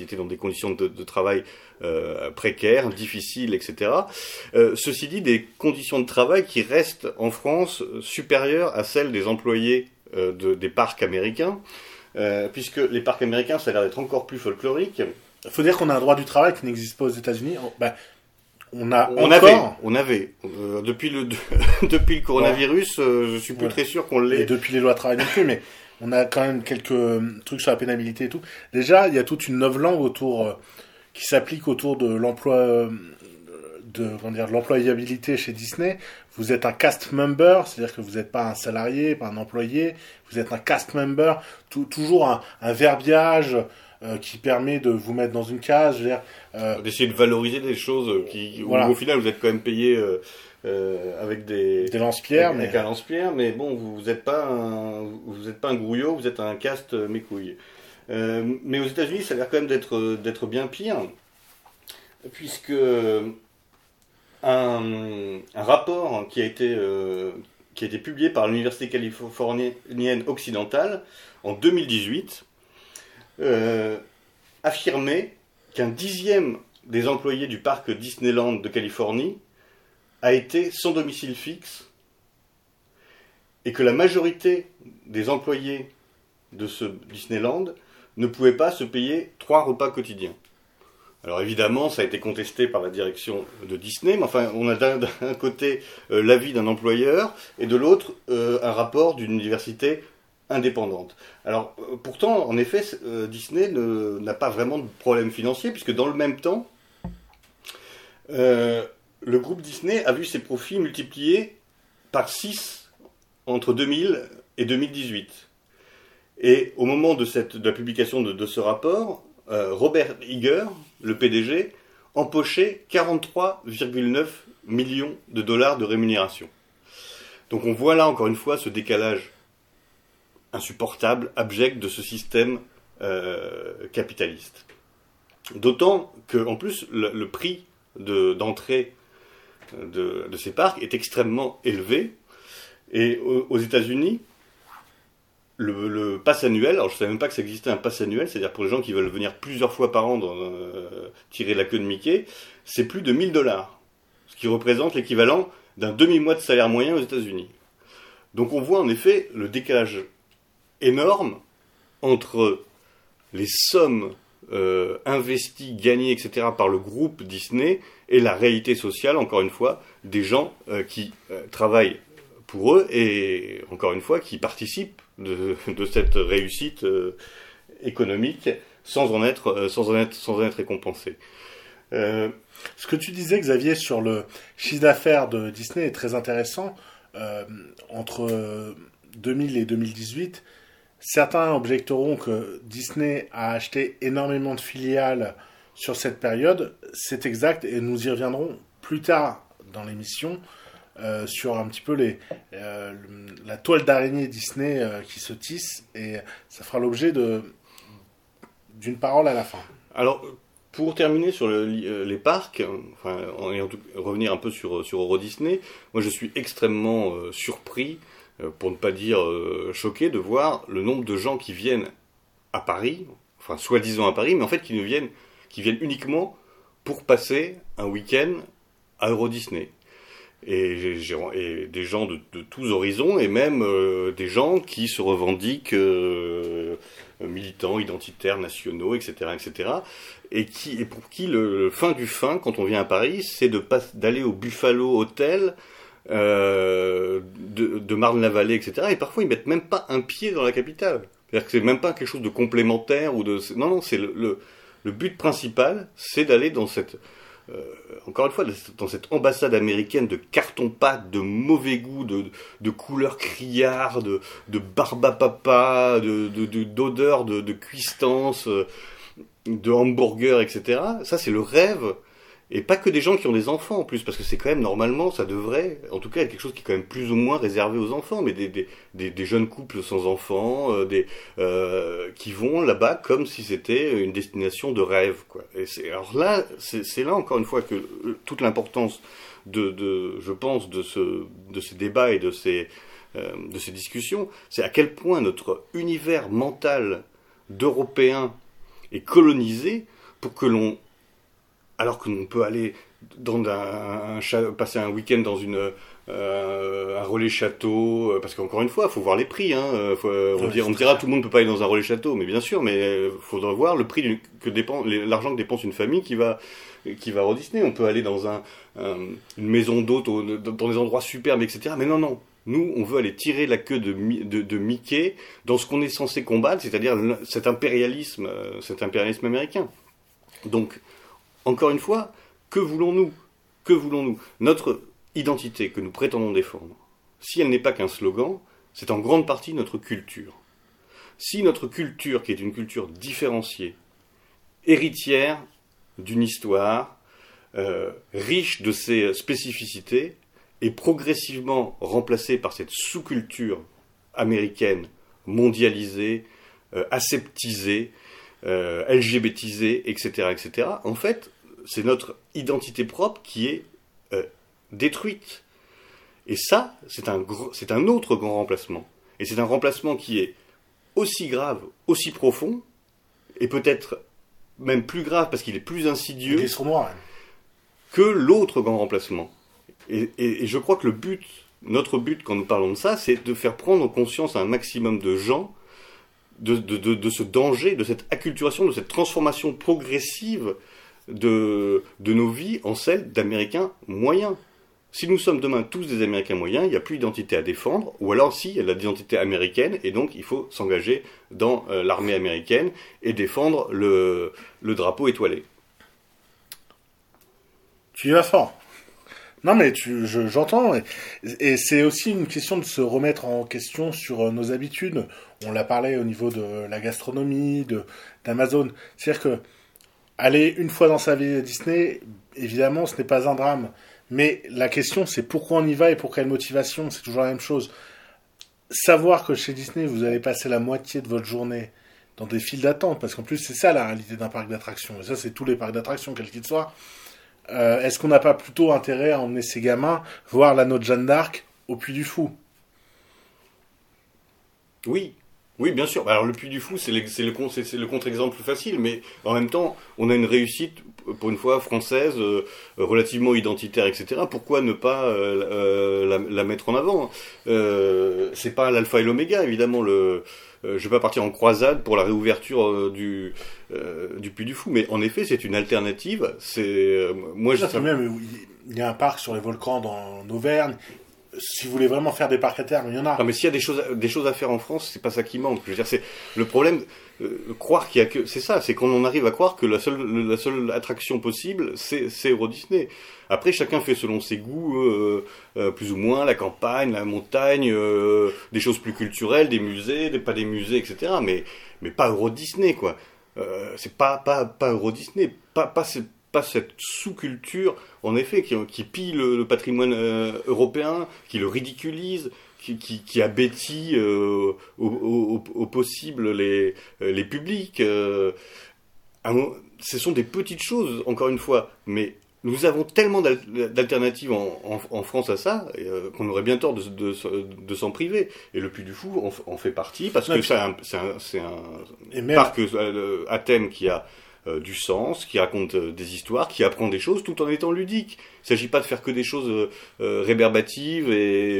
étaient dans des conditions de, travail euh, précaires, difficiles, etc. Euh, ceci dit, des conditions de travail qui restent en France supérieures à celles des employés de, des parcs américains, puisque les parcs américains, ça a l'air d'être encore plus folklorique. Il faut dire qu'on a un droit du travail qui n'existe pas aux États-Unis. Ben, on a on avait, on avait euh, depuis le depuis le coronavirus, euh, je suis plus très sûr qu'on l'ait. Et depuis les lois de travail non plus, mais on a quand même quelques euh, trucs sur la pénibilité et tout. Déjà, il y a toute une langue autour qui s'applique autour de l'emploi de comment dire l'employabilité chez Disney. Vous êtes un cast member, c'est-à-dire que vous n'êtes pas un salarié, pas un employé, vous êtes un cast member. toujours un, un verbiage euh, qui permet de vous mettre dans une case, euh, d'essayer de valoriser des choses qui, au final vous êtes quand même payé euh, avec des des lance-pierres, mais un lance-pierre, mais bon vous n'êtes pas un, vous êtes pas un grouillot, vous êtes un caste mes couilles. mais aux États-Unis, ça a l'air quand même d'être d'être bien pire, puisque un, un rapport qui a été qui a été publié par l'université californienne occidentale en 2018 euh, affirmé qu'un dixième des employés du parc Disneyland de Californie a été sans domicile fixe et que la majorité des employés de ce Disneyland ne pouvaient pas se payer trois repas quotidiens. Alors évidemment, ça a été contesté par la direction de Disney, mais enfin, on a d'un côté euh, l'avis d'un employeur et de l'autre euh, un rapport d'une université indépendante. Alors euh, pourtant, en effet, euh, Disney n'a pas vraiment de problème financier, puisque dans le même temps, euh, le groupe Disney a vu ses profits multipliés par 6 entre 2000 et 2018. Et au moment de, de la publication de, ce rapport, Robert Iger, le PDG, empochait 43,9 millions de dollars de rémunération. Donc on voit là encore une fois ce décalage insupportable, abject de ce système euh, capitaliste. D'autant que, en plus, le, prix d'entrée de, ces parcs est extrêmement élevé. Et aux, États-Unis, le, pass annuel, alors je ne savais même pas que ça existait un pass annuel, c'est-à-dire pour les gens qui veulent venir plusieurs fois par an euh, tirer la queue de Mickey, c'est plus de 1000 dollars, ce qui représente l'équivalent d'un demi-mois de salaire moyen aux États-Unis. Donc on voit en effet le décalage énorme entre les sommes euh, investies, gagnées, etc. par le groupe Disney et la réalité sociale, encore une fois, des gens euh, qui euh, travaillent pour eux et, encore une fois, qui participent de, cette réussite économique sans en être, sans en être, sans en être récompensés. Ce que tu disais, Xavier, sur le chiffre d'affaires de Disney est très intéressant. entre 2000 et 2018, Certains objecteront que Disney a acheté énormément de filiales sur cette période. C'est exact et nous y reviendrons plus tard dans l'émission euh, sur un petit peu les, euh, la toile d'araignée Disney euh, qui se tisse et ça fera l'objet d'une parole à la fin. Alors, pour terminer sur les parcs, enfin, revenir un peu sur, sur Euro Disney, moi je suis extrêmement surpris pour ne pas dire euh, choqué, de voir le nombre de gens qui viennent à Paris, enfin soi-disant à Paris, mais en fait qui ne viennent, qui viennent uniquement pour passer un week-end à Euro Disney. Et, des gens de, tous horizons, et même euh, des gens qui se revendiquent militants, identitaires, nationaux, etc., etc., et qui, et pour qui le, fin du fin, quand on vient à Paris, c'est d'aller au Buffalo Hotel de, de Marne-la-Vallée, etc., et parfois ils mettent même pas un pied dans la capitale. C'est-à-dire que c'est même pas quelque chose de complémentaire ou de, non, non, c'est le, le but principal, c'est d'aller dans cette, euh, encore une fois, dans cette ambassade américaine de carton-pâte, de mauvais goût, de, de couleurs criardes, de, de barbapapa, de, d'odeur, de, de, de cuistance, euh, de hamburger, etc. Ça, c'est le rêve et pas que des gens qui ont des enfants en plus, parce que c'est quand même normalement, ça devrait, en tout cas, être quelque chose qui est quand même plus ou moins réservé aux enfants, mais des, des, des, jeunes couples sans enfants, euh, des, euh, qui vont là-bas comme si c'était une destination de rêve. Quoi. Et alors là, c'est, là encore une fois que euh, toute l'importance de, de, je pense, de, ce, de ces débats et de ces, euh, de ces discussions, c'est à quel point notre univers mental d'Européens est colonisé pour que l'on alors que l'on peut aller dans un, passer un week-end dans une euh, un relais château, euh, parce qu'encore une fois, il faut voir les prix. Hein, euh, on, dira, on dira tout le monde ne peut pas aller dans un relais château, mais bien sûr, mais il faudra voir le prix que dépense l'argent que dépense une famille qui va qui va au Disney. On peut aller dans un, une maison d'hôte dans des endroits superbes, etc. Mais non, non. Nous, on veut aller tirer la queue de, de, de Mickey dans ce qu'on est censé combattre, c'est-à-dire cet impérialisme, cet impérialisme américain. Donc, encore une fois, que voulons-nous? Que voulons-nous? Notre identité que nous prétendons défendre, si elle n'est pas qu'un slogan, c'est en grande partie notre culture. Si notre culture, qui est une culture différenciée, héritière d'une histoire, euh, riche de ses spécificités, est progressivement remplacée par cette sous-culture américaine, mondialisée, euh, aseptisée, euh, LGBTisée, etc., etc., en fait, c'est notre identité propre qui est euh, détruite. Et ça, c'est un, c'est un autre grand remplacement. Et c'est un remplacement qui est aussi grave, aussi profond, et peut-être même plus grave parce qu'il est plus insidieux que l'autre grand remplacement. Et, et, je crois que le but, notre but quand nous parlons de ça, c'est de faire prendre conscience à un maximum de gens de, de, de, de, ce danger, de cette acculturation, de cette transformation progressive de, nos vies en celles d'Américains moyens. Si nous sommes demain tous des Américains moyens, il n'y a plus d'identité à défendre, ou alors si, il y a l'identité américaine, et donc il faut s'engager dans euh, l'armée américaine et défendre le, le drapeau étoilé. Tu y vas fort. Non mais tu, j'entends, et, c'est aussi une question de se remettre en question sur euh, nos habitudes. On l'a parlé au niveau de la gastronomie, de d'Amazon. C'est-à-dire que aller une fois dans sa vie à Disney, évidemment, ce n'est pas un drame. Mais la question, c'est pourquoi on y va et pour quelle motivation. C'est toujours la même chose. Savoir que chez Disney, vous allez passer la moitié de votre journée dans des files d'attente, parce qu'en plus, c'est ça la réalité d'un parc d'attractions. Et ça, c'est tous les parcs d'attractions, quels qu'ils soient. Euh, est-ce qu'on n'a pas plutôt intérêt à emmener ces gamins voir l'anneau de Jeanne d'Arc au Puy du Fou? Oui, oui, bien sûr. Alors le Puy du Fou, c'est le, le contre-exemple facile, mais en même temps, on a une réussite, pour une fois, française, euh, relativement identitaire, etc. Pourquoi ne pas euh, euh, la, mettre en avant C'est pas l'alpha et l'oméga, évidemment. Le, je vais pas partir en croisade pour la réouverture du du Puy du Fou, mais en effet, c'est une alternative. C'est moi, je. Même, il y a un parc sur les volcans dans Auvergne si vous voulez vraiment faire des parcs à terme, il y en a. Non, mais s'il y a des choses, des choses à faire en France, c'est pas ça qui manque. Je veux dire, c'est le problème. Euh, croire qu'il y a que, c'est ça, c'est qu'on en arrive à croire que la seule, la seule attraction possible, c'est, Euro Disney. Après, chacun fait selon ses goûts, euh, euh, plus ou moins, la campagne, la montagne, des choses plus culturelles, des musées, pas des musées, etc. Mais, mais pas Euro Disney, quoi. c'est pas, pas, pas Euro Disney, pas, pas, cette sous-culture, en effet, qui, qui pille le, patrimoine euh, européen, qui le ridiculise, qui, qui, qui abétit euh, au, au, possible les, les publics. Euh, ce sont des petites choses, encore une fois, mais nous avons tellement d'alternatives en, en, France à ça qu'on aurait bien tort de, de, de s'en priver. Et le Puy du Fou en, fait partie parce que c'est un, un, un parc à thème qui a euh, du sens, qui raconte euh, des histoires, qui apprend des choses tout en étant ludique. Il ne s'agit pas de faire que des choses réverbatives et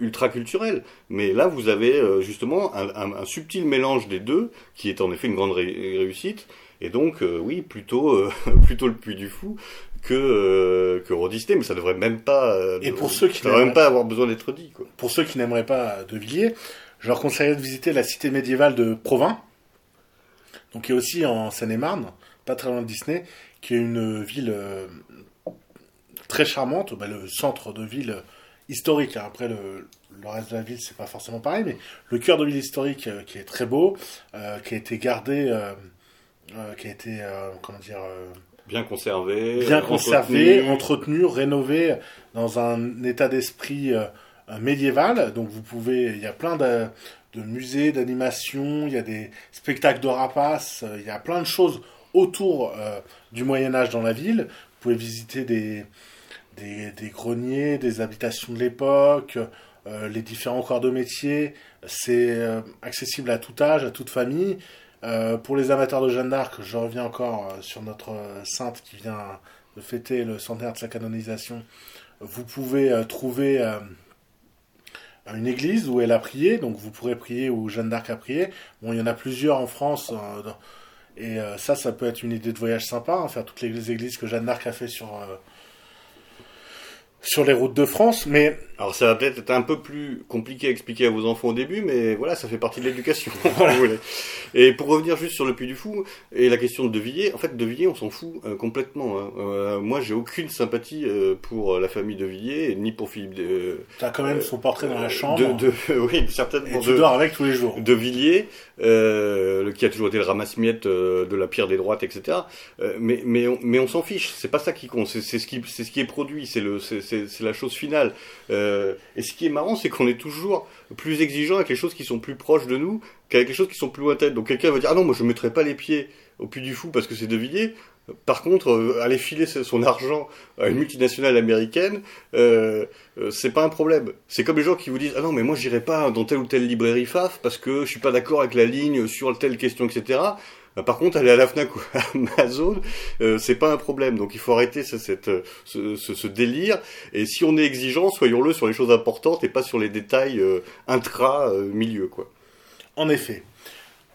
ultra culturelles. Mais là, vous avez justement un, subtil mélange des deux, qui est en effet une grande réussite. Et donc, oui, plutôt, plutôt le Puy du Fou que que Rodisté, mais ça devrait même pas. et pour ceux qui devrait même pas avoir besoin d'être dit. Quoi. Pour ceux qui n'aimeraient pas De Villiers, je leur conseillerais de visiter la cité médiévale de Provins donc qui est aussi en Seine-et-Marne, pas très loin de Disney, qui est une ville euh, très charmante, bah, le centre de ville historique. Hein. Après, le, reste de la ville, c'est pas forcément pareil, mais le cœur de ville historique euh, qui est très beau, euh, qui a été gardé, qui a été, comment dire, bien conservé, bien conservé, entretenu. rénové dans un état d'esprit médiéval. Donc vous pouvez, il y a plein de, de musées, d'animation, il y a des spectacles de rapaces, euh, il y a plein de choses autour euh, du Moyen Âge dans la ville. Vous pouvez visiter des, des, greniers, des habitations de l'époque, euh, les différents corps de métier. C'est accessible à tout âge, à toute famille. pour les amateurs de Jeanne d'Arc, je reviens encore sur notre sainte qui vient de fêter le centenaire de sa canonisation. Vous pouvez trouver une église où elle a prié, donc vous pourrez prier où Jeanne d'Arc a prié. Bon, il y en a plusieurs en France, euh, et euh, ça, ça peut être une idée de voyage sympa, hein, faire toutes les églises que Jeanne d'Arc a fait sur, euh, sur les routes de France, mais... Alors ça va peut-être être un peu plus compliqué à expliquer à vos enfants au début, mais voilà, ça fait partie de l'éducation. et pour revenir juste sur le Puy du Fou et la question de De Villiers, en fait, De Villiers, on s'en fout euh, complètement. Hein. Euh, moi, j'ai aucune sympathie euh, pour la famille De Villiers, ni pour Philippe. De, T'as quand même son portrait dans la chambre. De, oui, certainement. Et tu dors avec tous les jours. De Villiers, qui a toujours été le ramasse-miettes de la pierre des droites, etc. mais mais on, mais on s'en fiche. C'est pas ça qui compte. C'est ce qui c'est ce qui est produit. C'est le c'est c'est la chose finale. Euh, et ce qui est marrant, c'est qu'on est toujours plus exigeant avec les choses qui sont plus proches de nous qu'avec les choses qui sont plus lointaines. Donc quelqu'un va dire ah non, moi je mettrai pas les pieds au Puy du Fou parce que c'est De. Par contre, euh, aller filer son argent à une multinationale américaine, euh, euh, c'est pas un problème. C'est comme les gens qui vous disent ah non mais moi j'irai pas dans telle ou telle librairie FAF parce que je suis pas d'accord avec la ligne sur telle question etc. Bah, par contre, aller à la Fnac ou à Amazon, euh, c'est pas un problème. Donc il faut arrêter ce, cette, ce, ce, délire. Et si on est exigeant, soyons-le sur les choses importantes et pas sur les détails euh, intra-milieu, euh, quoi. En effet.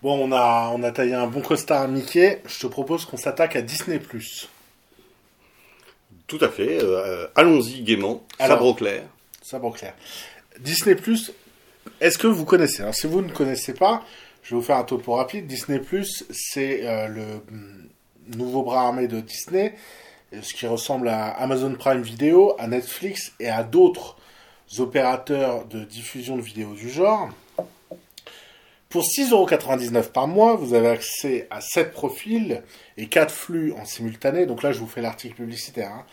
Bon, on a, on a taillé un bon costard à Mickey. Je te propose qu'on s'attaque à Disney+. Tout à fait. Allons-y gaiement. Sabre au clair. Sabre clair. Disney+, est-ce que vous connaissez? Alors si vous ne connaissez pas, je vais vous faire un topo rapide. Disney Plus, c'est euh, le mm, nouveau bras armé de Disney, ce qui ressemble à Amazon Prime Video, à Netflix et à d'autres opérateurs de diffusion de vidéos du genre. Pour 6,99€ par mois, vous avez accès à 7 profils et 4 flux en simultané. Donc là, je vous fais l'article publicitaire. Hein.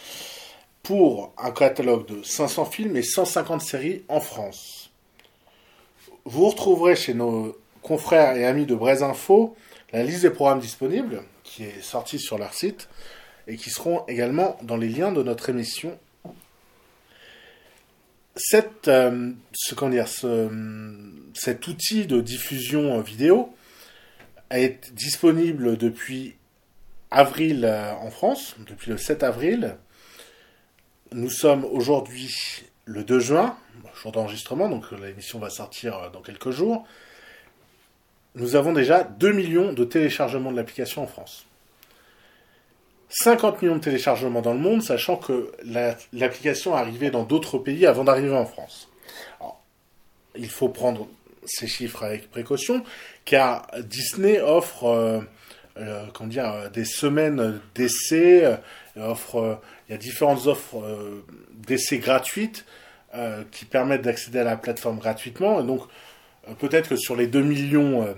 pour un catalogue de 500 films et 150 séries en France. Vous retrouverez chez nos confrères et amis de Braise Info la liste des programmes disponibles qui est sortie sur leur site et qui seront également dans les liens de notre émission. Euh, cet outil de diffusion vidéo est disponible depuis avril euh, en France, depuis le 7 avril. Nous sommes aujourd'hui le 2 juin, jour d'enregistrement, donc l'émission va sortir euh, dans quelques jours nous avons déjà 2 millions de téléchargements de l'application en France. 50 millions de téléchargements dans le monde, sachant que l'application est arrivée dans d'autres pays avant d'arriver en France. il faut prendre ces chiffres avec précaution, car Disney offre euh, euh, dire, des semaines d'essais, euh, il y a différentes offres d'essais gratuites qui permettent d'accéder à la plateforme gratuitement. Peut-être que sur les 2 millions euh,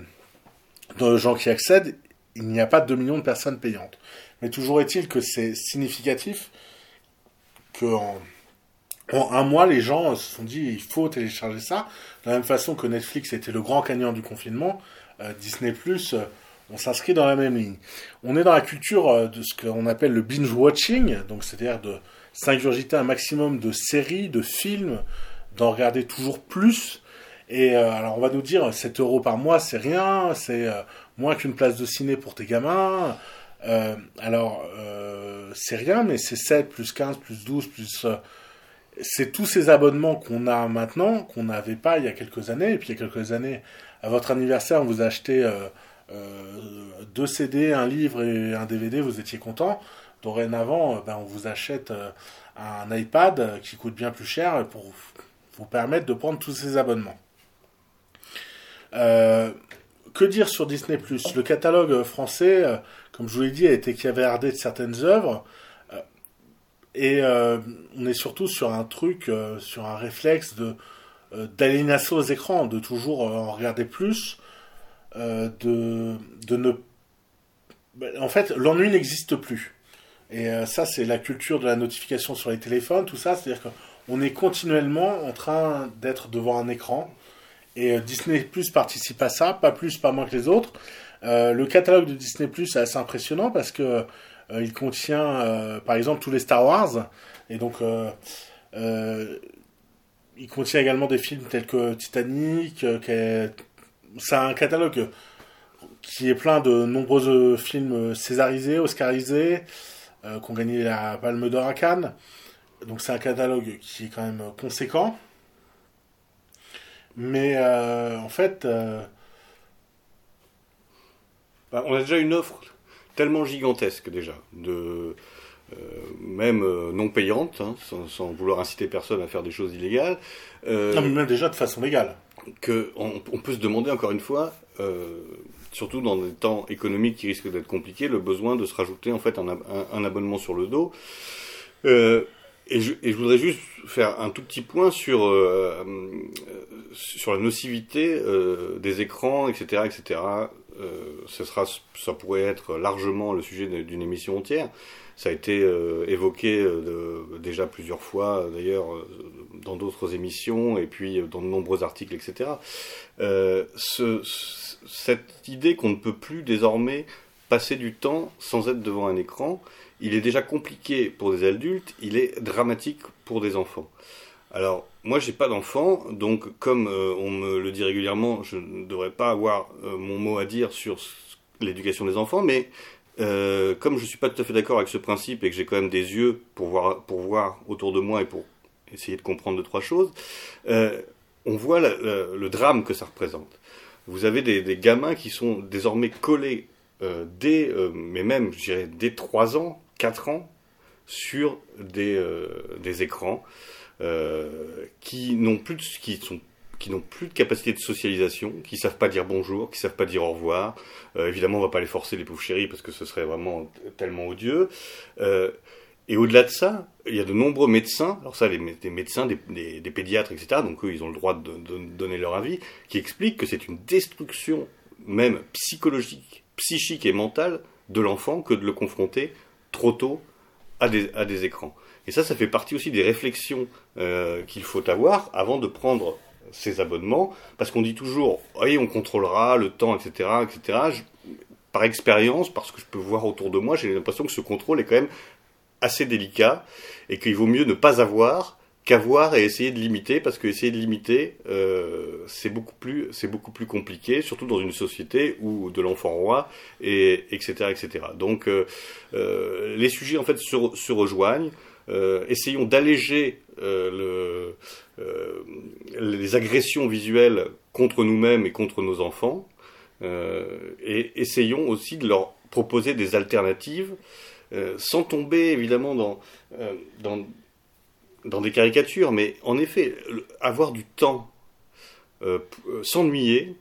de gens qui accèdent, il n'y a pas 2 millions de personnes payantes. Mais toujours est-il que c'est significatif qu'en en un mois, les gens se sont dit il faut télécharger ça. De la même façon que Netflix était le grand gagnant du confinement, euh, Disney Plus, euh, on s'inscrit dans la même ligne. On est dans la culture de ce qu'on appelle le binge watching, donc c'est-à-dire de s'ingurgiter un maximum de séries, de films, d'en regarder toujours plus et euh, alors on va nous dire 7 euros par mois c'est rien, c'est euh, moins qu'une place de ciné pour tes gamins. Euh, alors, c'est rien, mais c'est 7 plus 15 plus 12 plus... c'est tous ces abonnements qu'on a maintenant, qu'on n'avait pas il y a quelques années. Et puis il y a quelques années, à votre anniversaire, on vous a acheté deux CD, un livre et un DVD, vous étiez content. Dorénavant, ben, on vous achète un iPad qui coûte bien plus cher pour vous permettre de prendre tous ces abonnements. Euh, que dire sur Disney Plus? Le catalogue français, euh, comme je vous l'ai dit, a été cavardé de certaines œuvres. Euh, et on est surtout sur un truc, sur un réflexe de d'aliénation aux écrans, de toujours en regarder plus, de, de ne... En fait, l'ennui n'existe plus. Et ça, c'est la culture de la notification sur les téléphones, tout ça. C'est-à-dire qu'on est continuellement en train d'être devant un écran et euh, Disney Plus participe à ça, pas plus, pas moins que les autres. Euh, le catalogue de Disney Plus est assez impressionnant parce que euh, il contient, par exemple, tous les Star Wars. Et donc, il contient également des films tels que Titanic. C'est un catalogue qui est plein de nombreux films césarisés, oscarisés, qui ont gagné la Palme d'Or à Cannes. Donc c'est un catalogue qui est quand même conséquent. Mais euh, en fait. Euh, bah, on a déjà une offre tellement gigantesque déjà, de, euh, même non payante, hein, sans, vouloir inciter personne à faire des choses illégales. non, mais même déjà de façon légale. Que on, peut se demander encore une fois, surtout dans des temps économiques qui risquent d'être compliqués, le besoin de se rajouter en fait un, un abonnement sur le dos. Et je, et je, voudrais juste faire un tout petit point sur euh, sur la nocivité euh, des écrans, etc., etc. Euh, ce sera, ça pourrait être largement le sujet d'une émission entière. Ça a été euh, évoqué euh, déjà plusieurs fois, d'ailleurs, dans d'autres émissions et puis dans de nombreux articles, etc. Ce, cette idée qu'on ne peut plus désormais passer du temps sans être devant un écran, il est déjà compliqué pour des adultes, il est dramatique pour des enfants. Alors, moi, j'ai pas d'enfants, donc comme euh, on me le dit régulièrement, je ne devrais pas avoir euh, mon mot à dire sur l'éducation des enfants, mais euh, comme je suis pas tout à fait d'accord avec ce principe et que j'ai quand même des yeux pour voir, pour voir autour de moi et pour essayer de comprendre deux trois choses, on voit le drame que ça représente. Vous avez des, des gamins qui sont désormais collés dès, mais même, je dirais, dès 3 ans, 4 ans sur des, euh, des écrans euh, qui n'ont plus de, qui sont qui n'ont plus de capacité de socialisation, qui savent pas dire bonjour, qui savent pas dire au revoir. Euh, évidemment, on va pas les forcer, les pauvres chéris, parce que ce serait vraiment tellement odieux. et au-delà de ça, il y a de nombreux médecins, alors ça, les, des médecins, des, pédiatres, etc., donc eux, ils ont le droit de donner leur avis, qui expliquent que c'est une destruction, même psychologique, psychique et mentale, de l'enfant que de le confronter trop tôt à des, à des écrans. Et ça, ça fait partie aussi des réflexions euh, qu'il faut avoir avant de prendre ces abonnements, parce qu'on dit toujours, oui, on contrôlera le temps, etc., etc. par expérience, parce que je peux voir autour de moi, j'ai l'impression que ce contrôle est quand même assez délicat et qu'il vaut mieux ne pas avoir qu'avoir et essayer de limiter parce que essayer de limiter euh, c'est beaucoup plus c'est beaucoup plus compliqué surtout dans une société où de l'enfant roi et etc etc donc euh, euh, les sujets en fait se, se rejoignent. Euh, essayons d'alléger euh, le, euh, les agressions visuelles contre nous-mêmes et contre nos enfants. Et essayons aussi de leur proposer des alternatives sans tomber évidemment dans, dans dans des caricatures, mais en effet, avoir du temps, euh, euh, s'ennuyer,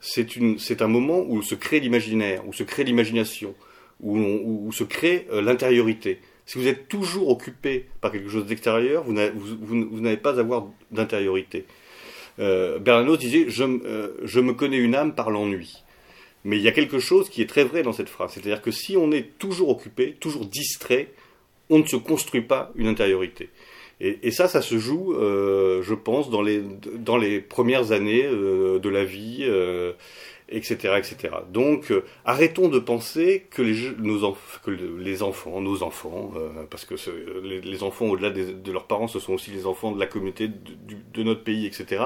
c'est un moment où se crée l'imaginaire, où se crée l'imagination, où, se crée euh, l'intériorité. Si vous êtes toujours occupé par quelque chose d'extérieur, vous n'avez pas à avoir d'intériorité. Euh, Bernanos disait je me connais une âme par l'ennui. Mais il y a quelque chose qui est très vrai dans cette phrase. C'est-à-dire que si on est toujours occupé, toujours distrait, on ne se construit pas une intériorité. Et, ça, ça se joue, euh, je pense, dans les, dans les premières années euh, de la vie, etc., euh, etc. Donc, arrêtons de penser que les, nos que les enfants, nos enfants, parce que les, enfants, au-delà de leurs parents, ce sont aussi les enfants de la communauté, de, de notre pays, etc.,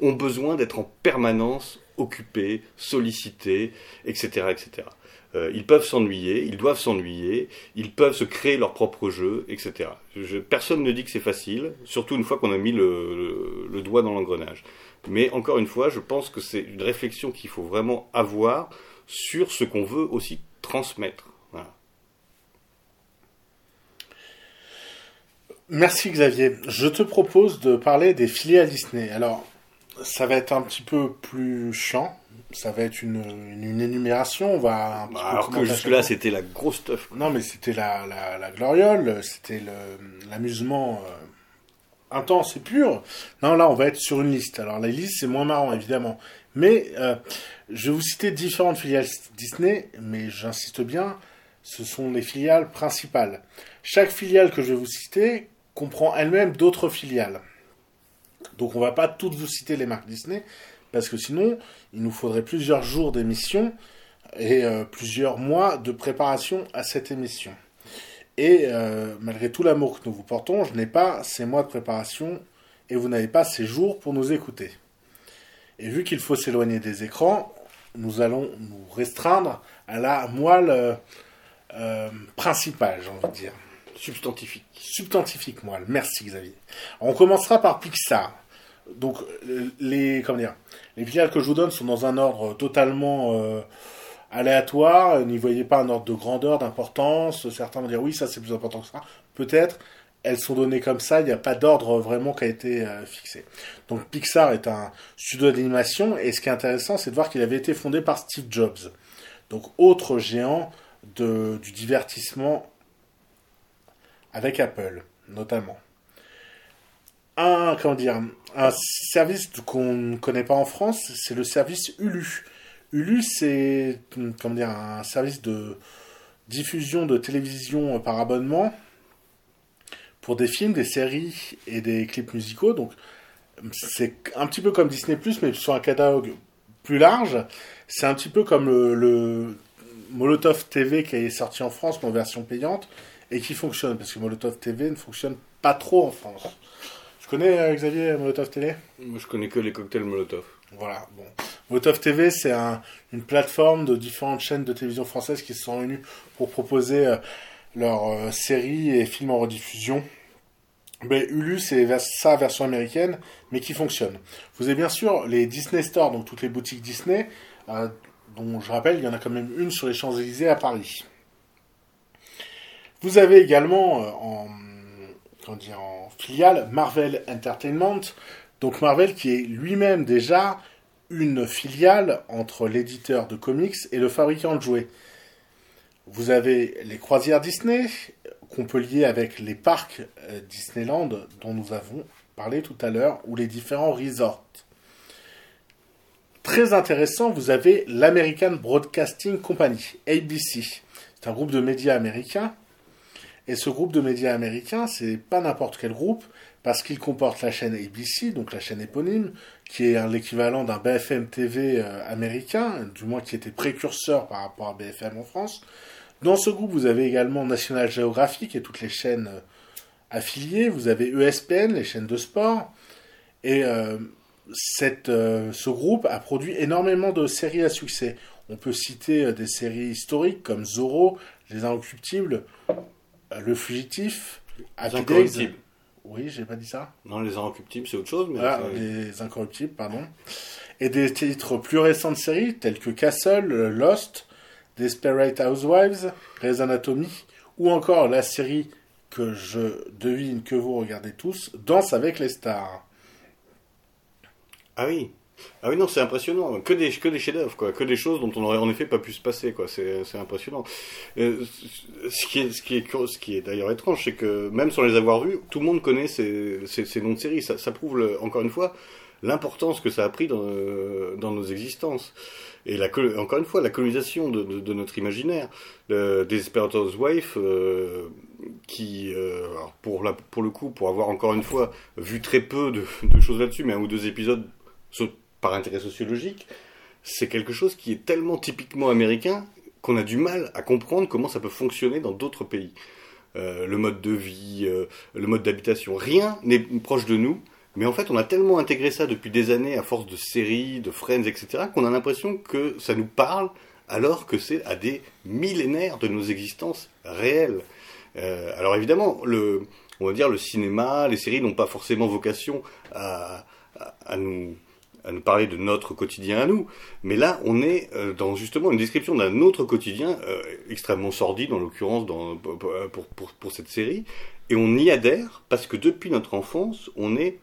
ont besoin d'être en permanence occupés, sollicités, etc., etc. Euh, ils peuvent s'ennuyer, ils doivent s'ennuyer, ils peuvent se créer leur propre jeu, etc. personne ne dit que c'est facile, surtout une fois qu'on a mis le, doigt dans l'engrenage. Mais encore une fois, je pense que c'est une réflexion qu'il faut vraiment avoir sur ce qu'on veut aussi transmettre. Merci Xavier. Je te propose de parler des filiales Disney. Alors, ça va être un petit peu plus chiant. Ça va être une, une, énumération. On va bah, alors que jusque-là, c'était la grosse stuff. Non, mais c'était la, la, la, gloriole, c'était l'amusement euh, intense et pur. Non, là, on va être sur une liste. Alors, la liste, c'est moins marrant, évidemment. Mais euh, je vais vous citer différentes filiales Disney, mais j'insiste bien, ce sont les filiales principales. Chaque filiale que je vais vous citer comprend elle-même d'autres filiales. Donc on va pas toutes vous citer les marques Disney, parce que sinon, il nous faudrait plusieurs jours d'émission et euh, plusieurs mois de préparation à cette émission. Et euh, malgré tout l'amour que nous vous portons, je n'ai pas ces mois de préparation et vous n'avez pas ces jours pour nous écouter. Et vu qu'il faut s'éloigner des écrans, nous allons nous restreindre à la moelle euh, principale, j'ai envie de dire. Substantifique. Substantifique moelle. Merci Xavier. On commencera par Pixar. Donc les comment dire, les que je vous donne sont dans un ordre totalement euh, aléatoire. N'y voyez pas un ordre de grandeur, d'importance. Certains vont dire oui, ça c'est plus important que ça. Peut-être. Elles sont données comme ça. Il n'y a pas d'ordre vraiment qui a été euh, fixé. Donc Pixar est un studio d'animation et ce qui est intéressant, c'est de voir qu'il avait été fondé par Steve Jobs. Donc autre géant de, du divertissement avec Apple, notamment. Un, comment dire, un service qu'on ne connaît pas en France, c'est le service Ulu. Ulu, c'est comment dire, un service de diffusion de télévision par abonnement pour des films, des séries et des clips musicaux. Donc, c'est un petit peu comme Disney mais sur un catalogue plus large. C'est un petit peu comme le, Molotov TV qui est sorti en France, en version payante et qui fonctionne, parce que Molotov TV ne fonctionne pas trop en France. Tu connais euh, Xavier Molotov TV Moi je connais que les cocktails Molotov. Voilà, bon. Molotov TV, c'est un, une plateforme de différentes chaînes de télévision françaises qui se sont réunies pour proposer euh, leurs euh, séries et films en rediffusion. Mais Hulu, c'est sa version américaine, mais qui fonctionne. Vous avez bien sûr les Disney Store, donc toutes les boutiques Disney, dont je rappelle, il y en a quand même une sur les Champs-Élysées à Paris. Vous avez également euh, en, en filiale Marvel Entertainment, donc Marvel qui est lui-même déjà une filiale entre l'éditeur de comics et le fabricant de jouets. Vous avez les croisières Disney, qu'on peut lier avec les parcs euh, Disneyland dont nous avons parlé tout à l'heure, ou les différents resorts. Très intéressant, vous avez l'American Broadcasting Company, ABC. C'est un groupe de médias américains et ce groupe de médias américains, c'est pas n'importe quel groupe, parce qu'il comporte la chaîne ABC, donc la chaîne éponyme, qui est l'équivalent d'un BFM TV euh, américain, du moins qui était précurseur par rapport à BFM en France. Dans ce groupe, vous avez également National Geographic et toutes les chaînes euh, affiliées. Vous avez ESPN, les chaînes de sport. Et euh, ce groupe a produit énormément de séries à succès. On peut citer des séries historiques comme Zorro, Les Inrecuptibles, le fugitif, les incorruptibles. Oui, j'ai pas dit ça. Non, les incorruptibles, c'est autre chose. Mais les incorruptibles, pardon. Et des titres plus récents de séries, tels que Castle, Lost, Desperate Housewives, Grey's Anatomy, ou encore la série que je devine que vous regardez tous, Danse avec les stars. Ah oui, ah oui, non, c'est impressionnant. Que des, que des chefs-d'œuvre, quoi. Que des choses dont on aurait en effet pas pu se passer, quoi. C'est, impressionnant. Euh, ce qui est, ce qui est, d'ailleurs étrange, c'est que même sans les avoir vus, tout le monde connaît ces, ces, noms de séries. Ça, prouve, encore une fois, l'importance que ça a pris dans, dans nos existences. Et la, encore une fois, la colonisation de, notre imaginaire. Le Desperate Housewife, euh, qui, euh, pour, le coup, pour avoir encore une fois vu très peu de choses là-dessus, mais un ou deux épisodes par intérêt sociologique, c'est quelque chose qui est tellement typiquement américain qu'on a du mal à comprendre comment ça peut fonctionner dans d'autres pays. Euh, le mode de vie, euh, le mode d'habitation, rien n'est proche de nous, mais en fait on a tellement intégré ça depuis des années à force de séries, de Friends, etc., qu'on a l'impression que ça nous parle alors que c'est à des millénaires de nos existences réelles. Euh, alors évidemment, on va dire le cinéma, les séries n'ont pas forcément vocation à, nous à nous parler de notre quotidien à nous. Mais là, on est euh, dans justement une description d'un autre quotidien euh, extrêmement sordide, en l'occurrence pour, pour, cette série. Et on y adhère parce que depuis notre enfance, on est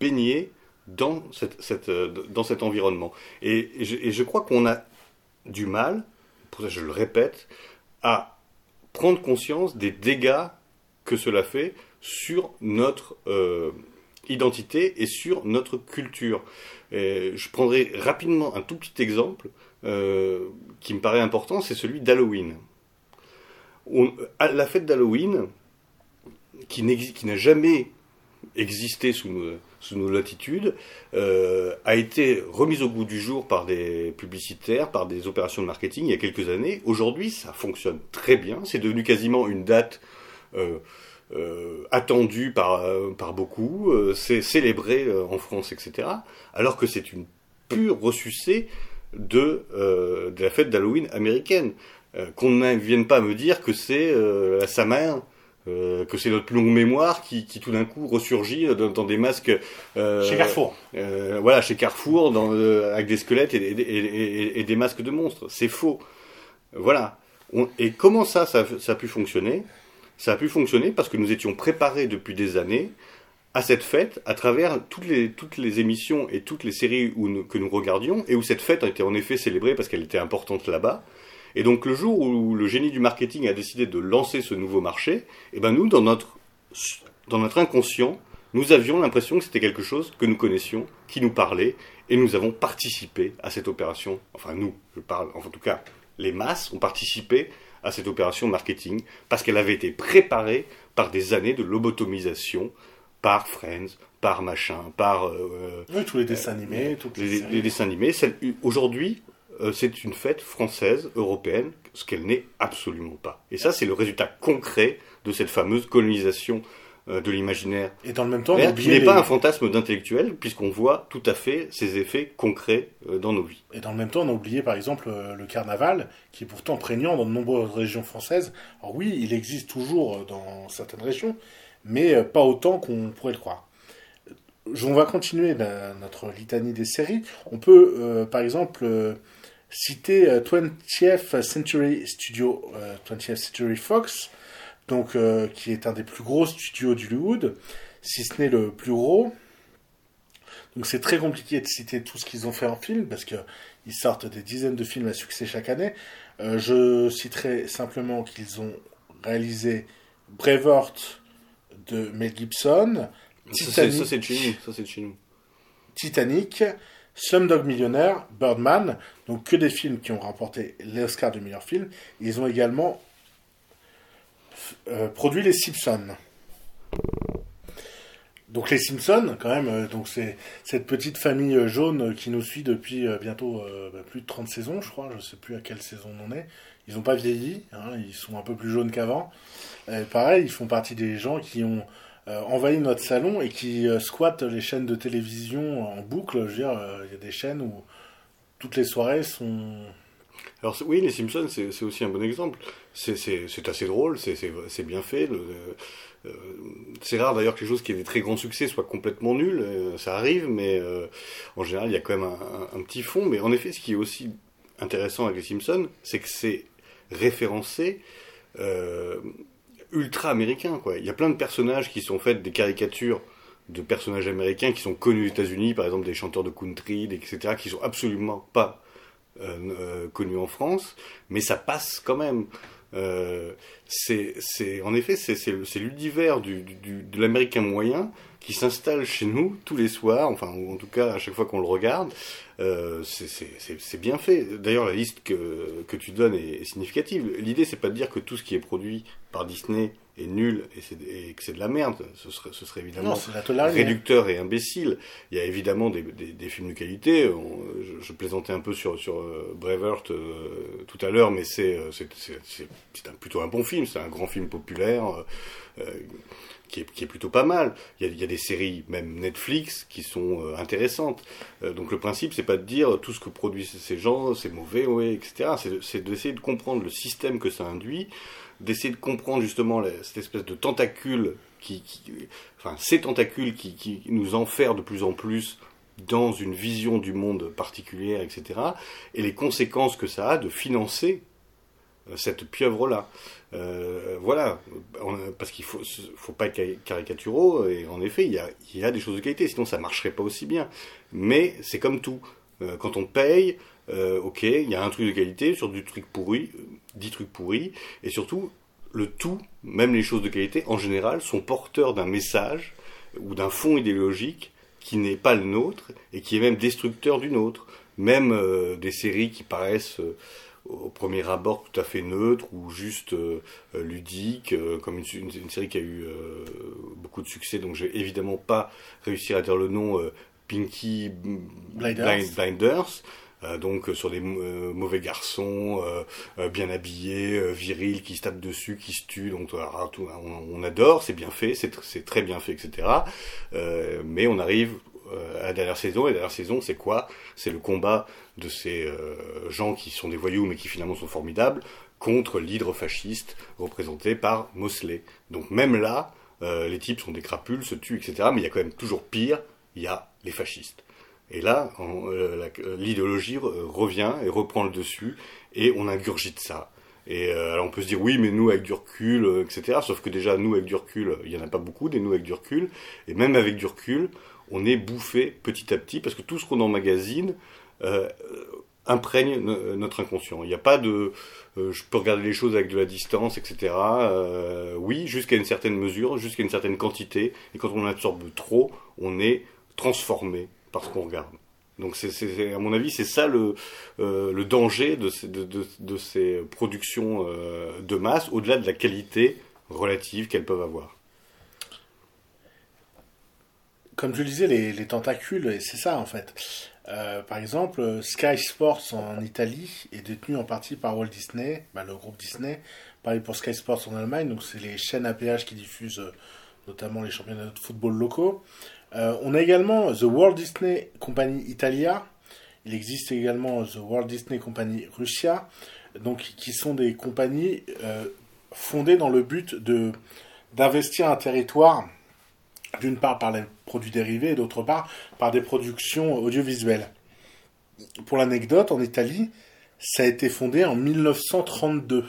baigné dans, cette, cette, dans cet environnement. Et, je, crois qu'on a du mal, pour ça je le répète, à prendre conscience des dégâts que cela fait sur notre euh, identité et sur notre culture. je prendrai rapidement un tout petit exemple euh, qui me paraît important, c'est celui d'Halloween. La fête d'Halloween, qui n'a jamais existé sous nos, latitudes, euh, a été remise au goût du jour par des publicitaires, par des opérations de marketing il y a quelques années. Aujourd'hui, ça fonctionne très bien. C'est devenu quasiment une date euh, euh, attendue par, par beaucoup. c'est célébré en France, etc. Alors que c'est une pure ressucée de, de la fête d'Halloween américaine. Qu'on ne vienne pas me dire que c'est sa mère euh, que c'est notre plus longue mémoire qui, qui tout d'un coup ressurgit dans, dans des masques. Euh, chez Carrefour. Euh, voilà, chez Carrefour, dans, euh, avec des squelettes et, et, et, et, des masques de monstres. C'est faux. Voilà. On, et comment ça, ça, ça, a pu fonctionner? Ça a pu fonctionner parce que nous étions préparés depuis des années à cette fête à travers toutes les, émissions et toutes les séries que nous regardions et où cette fête a été en effet célébrée parce qu'elle était importante là-bas. Et donc le jour où le génie du marketing a décidé de lancer ce nouveau marché, eh ben nous, dans notre, dans notre inconscient, nous avions l'impression que c'était quelque chose que nous connaissions, qui nous parlait, et nous avons participé à cette opération. Enfin nous, je parle, en tout cas, les masses ont participé à cette opération marketing parce qu'elle avait été préparée par des années de lobotomisation, par Friends, par machin, par euh, oui, tous les dessins animés, euh, toutes les, les, dessins animés. Aujourd'hui, euh, c'est une fête française, européenne, ce qu'elle n'est absolument pas. Et ça, c'est le résultat concret de cette fameuse colonisation euh, de l'imaginaire. Et dans le même temps, qui n'est pas un fantasme d'intellectuel, puisqu'on voit tout à fait ses effets concrets euh, dans nos vies. Et dans le même temps, on a oublié par exemple le carnaval, qui est pourtant prégnant dans de nombreuses régions françaises. Alors oui, il existe toujours dans certaines régions, mais pas autant qu'on pourrait le croire. On va continuer notre litanie des séries. On peut, par exemple, citer 20th euh, Century Studio, 20th euh, Century Fox, donc euh, qui est un des plus gros studios d'Hollywood, si ce n'est le plus gros. Donc c'est très compliqué de citer tout ce qu'ils ont fait en film parce qu'ils sortent des dizaines de films à succès chaque année. je citerai simplement qu'ils ont réalisé Braveheart de Mel Gibson, Titanic, ça c'est chez nous. Titanic, Slumdog Millionnaire, Birdman, donc que des films qui ont remporté l'Oscar du meilleur film. Ils ont également euh, produit Les Simpsons. Donc les Simpsons, quand même, euh, donc c'est cette petite famille euh, jaune qui nous suit depuis bientôt bah, plus de 30 saisons, je crois. Je ne sais plus à quelle saison on est. Ils n'ont pas vieilli, hein, ils sont un peu plus jaunes qu'avant. pareil, ils font partie des gens qui ont envahit notre salon et qui euh, squatte les chaînes de télévision en boucle. Je veux dire, il y a des chaînes où toutes les soirées sont. Alors oui, les Simpsons, c'est aussi un bon exemple. C'est assez drôle, c'est bien fait. c'est rare d'ailleurs que les choses qui aient des très grands succès soient complètement nulles. ça arrive, mais en général, il y a quand même un, petit fond. Mais en effet, ce qui est aussi intéressant avec les Simpsons, c'est que c'est référencé ultra américain. Il y a plein de personnages qui sont faits des caricatures de personnages américains qui sont connus aux États-Unis, par exemple des chanteurs de country, etc., qui sont absolument pas euh, euh, connus en France, mais ça passe quand même. Euh, c'est, en effet, c'est, l'univers du, de l'américain moyen qui s'installe chez nous tous les soirs, enfin, en tout cas à chaque fois qu'on le regarde. C'est bien fait. D'ailleurs, la liste que, que tu donnes est, est significative. L'idée, c'est pas de dire que tout ce qui est produit par Disney est nul et, et que c'est de la merde. Ce serait, ce serait évidemment réducteur et imbécile. Il y a évidemment des, des, des films de qualité. je, je, plaisantais un peu sur, sur euh, Braveheart euh, tout à l'heure, mais c'est plutôt un bon film. C'est un grand film populaire. Euh, qui est, qui est, plutôt pas mal. Il y, a, il y, a, des séries, même Netflix, qui sont euh, intéressantes. Euh, donc le principe, c'est pas de dire tout ce que produisent ces gens, c'est mauvais, ouais, etc. C'est d'essayer de comprendre le système que ça induit, d'essayer de comprendre justement cette espèce de tentacule qui, qui enfin ces tentacules qui, qui nous enferment de plus en plus dans une vision du monde particulière, etc. Et les conséquences que ça a de financer euh, cette pieuvre-là. Euh, voilà, parce qu'il faut, faut pas être caricaturaux, et en effet, il y a, il y a des choses de qualité, sinon ça marcherait pas aussi bien. Mais c'est comme tout. Euh, quand on paye, euh, ok, il y a un truc de qualité sur du truc pourri, dix trucs pourris, et surtout, le tout, même les choses de qualité, en général, sont porteurs d'un message ou d'un fond idéologique qui n'est pas le nôtre et qui est même destructeur du nôtre. Même euh, des séries qui paraissent euh, au premier abord tout à fait neutres ou juste euh, ludiques, euh, comme une, une, une, série qui a eu euh, beaucoup de succès, donc j'ai évidemment pas réussi à dire le nom Pinky Blinders. Blind, Blinders. Donc sur des mauvais garçons, bien habillés, virils, qui se tapent dessus, qui se tuent. Donc on, adore, c'est bien fait, c'est très bien fait, etc. mais on arrive à la dernière saison, et la dernière saison, c'est quoi? C'est le combat de ces euh, gens qui sont des voyous, mais qui finalement sont formidables, contre l'hydre fasciste représenté par Mosley. Donc même là, euh, les types sont des crapules, se tuent, etc. Mais il y a quand même toujours pire, il y a les fascistes. Et là, euh, l'idéologie revient et reprend le dessus, et on ingurgite ça. Et euh, alors on peut se dire oui, mais nous avec du recul, euh, etc. Sauf que déjà nous avec du recul, il y en a pas beaucoup des nous avec du recul. Et même avec du recul, on est bouffé petit à petit parce que tout ce qu'on emmagasine euh, imprègne notre inconscient. Il n'y a pas de euh, je peux regarder les choses avec de la distance, etc. Euh, oui, jusqu'à une certaine mesure, jusqu'à une certaine quantité. Et quand on absorbe trop, on est transformé par ce qu'on regarde. Donc à mon avis, c'est ça le, euh, danger de ces, productions euh, de masse, au-delà de la qualité relative qu'elles peuvent avoir. Comme je le disais, les, les tentacules, c'est ça en fait. Euh, par exemple, Sky Sports en Italie est détenu en partie par Walt Disney, bah, le groupe Disney. Pareil pour Sky Sports en Allemagne, donc c'est les chaînes APH qui diffusent notamment les championnats de football locaux. Euh, on a également The Walt Disney Company Italia. Il existe également The Walt Disney Company Russia, donc qui sont des compagnies euh, fondées dans le but de d'investir un territoire d'une part par les produits dérivés et d'autre part par des productions audiovisuelles. Pour l'anecdote, en Italie, ça a été fondé en 1932.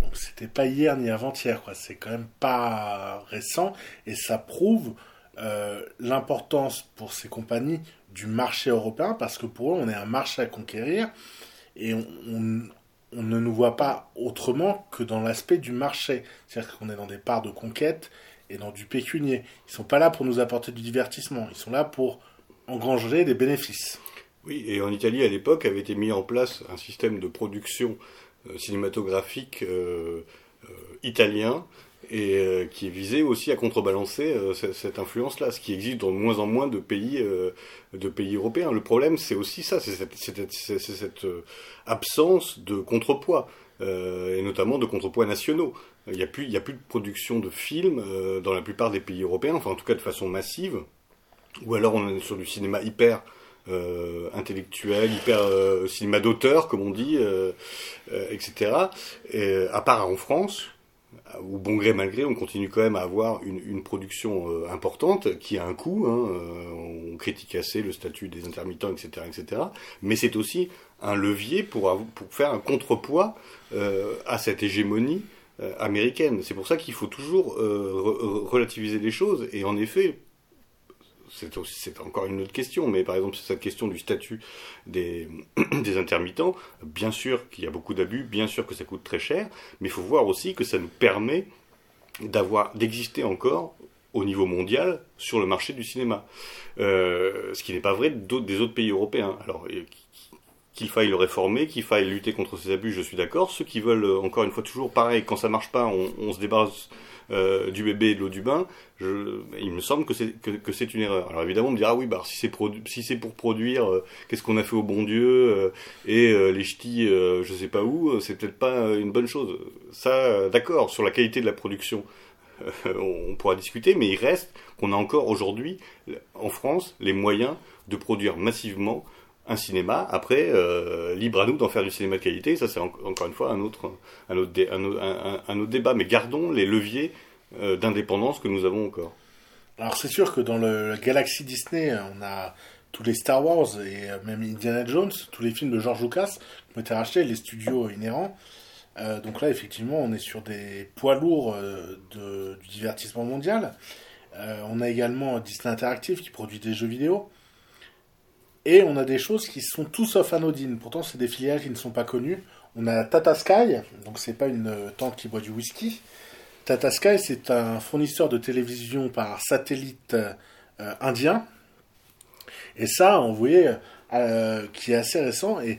Donc c'était pas hier ni avant-hier. C'est quand même pas récent et ça prouve euh, l'importance pour ces compagnies du marché européen parce que pour eux on est un marché à conquérir et on, ne nous voit pas autrement que dans l'aspect du marché. C'est-à-dire qu'on est dans des parts de conquête et dans du pécunier. Ils sont pas là pour nous apporter du divertissement, ils sont là pour engranger des bénéfices. Oui, et en Italie, à l'époque, avait été mis en place un système de production euh, cinématographique euh, italien et euh, qui visait aussi à contrebalancer euh, cette influence-là, ce qui existe dans de moins en moins de pays, euh, de pays européens. Le problème, c'est aussi ça, c'est cette, absence de contrepoids, et notamment de contrepoids nationaux. Il n'y a, plus, de production de films dans la plupart des pays européens, enfin en tout cas de façon massive, ou alors on est sur du cinéma hyper intellectuel, hyper cinéma d'auteur, comme on dit, etc. Et, à part en France, où bon gré mal gré, on continue quand même à avoir une, une production euh, importante qui a un coût. Hein, euh, on critique assez le statut des intermittents, etc., etc. Mais c'est aussi un levier pour, pour faire un contrepoids euh, à cette hégémonie euh, américaine. C'est pour ça qu'il faut toujours euh, relativiser les choses. Et en effet, c'est encore une autre question, mais par exemple, cette question du statut des, intermittents, bien sûr qu'il y a beaucoup d'abus, bien sûr que ça coûte très cher, mais il faut voir aussi que ça nous permet d'exister encore au niveau mondial sur le marché du cinéma. Euh, ce qui n'est pas vrai des autres pays européens. Alors, qu'il faille le réformer, qu'il faille lutter contre ces abus, je suis d'accord. Ceux qui veulent, encore une fois, toujours pareil, quand ça marche pas, on se débarrasse euh, du bébé et de l'eau du bain, il me semble que c'est une erreur. Alors évidemment, on me dira oui, bah si c'est pour produire, euh, qu'est-ce qu'on a fait au bon Dieu euh, et les ch'tis, je sais pas où, c'est peut-être pas une bonne chose. Ça, d'accord, sur la qualité de la production. on pourra discuter, mais il reste qu'on a encore aujourd'hui, en France, les moyens de produire massivement un cinéma. Après, euh, libre à nous d'en faire du cinéma de qualité. Ça, c'est encore une fois un autre, un autre, un, autre débat. Mais gardons les leviers euh, d'indépendance que nous avons encore. Alors, c'est sûr que dans le Galaxy Disney, on a tous les Star Wars et même Indiana Jones, tous les films de George Lucas qui ont été rachetés, les studios inhérents. Euh, donc là, effectivement, on est sur des poids lourds du divertissement mondial. on a également Disney Interactive qui produit des jeux vidéo. Et on a des choses qui sont tout sauf anodines. Pourtant, c'est des filiales qui ne sont pas connues. On a Tata Sky, donc c'est pas une euh, tante qui boit du whisky. Tata Sky, c'est un fournisseur de télévision par satellite euh, indien. Et ça, voyait, euh, qui est assez récent. Et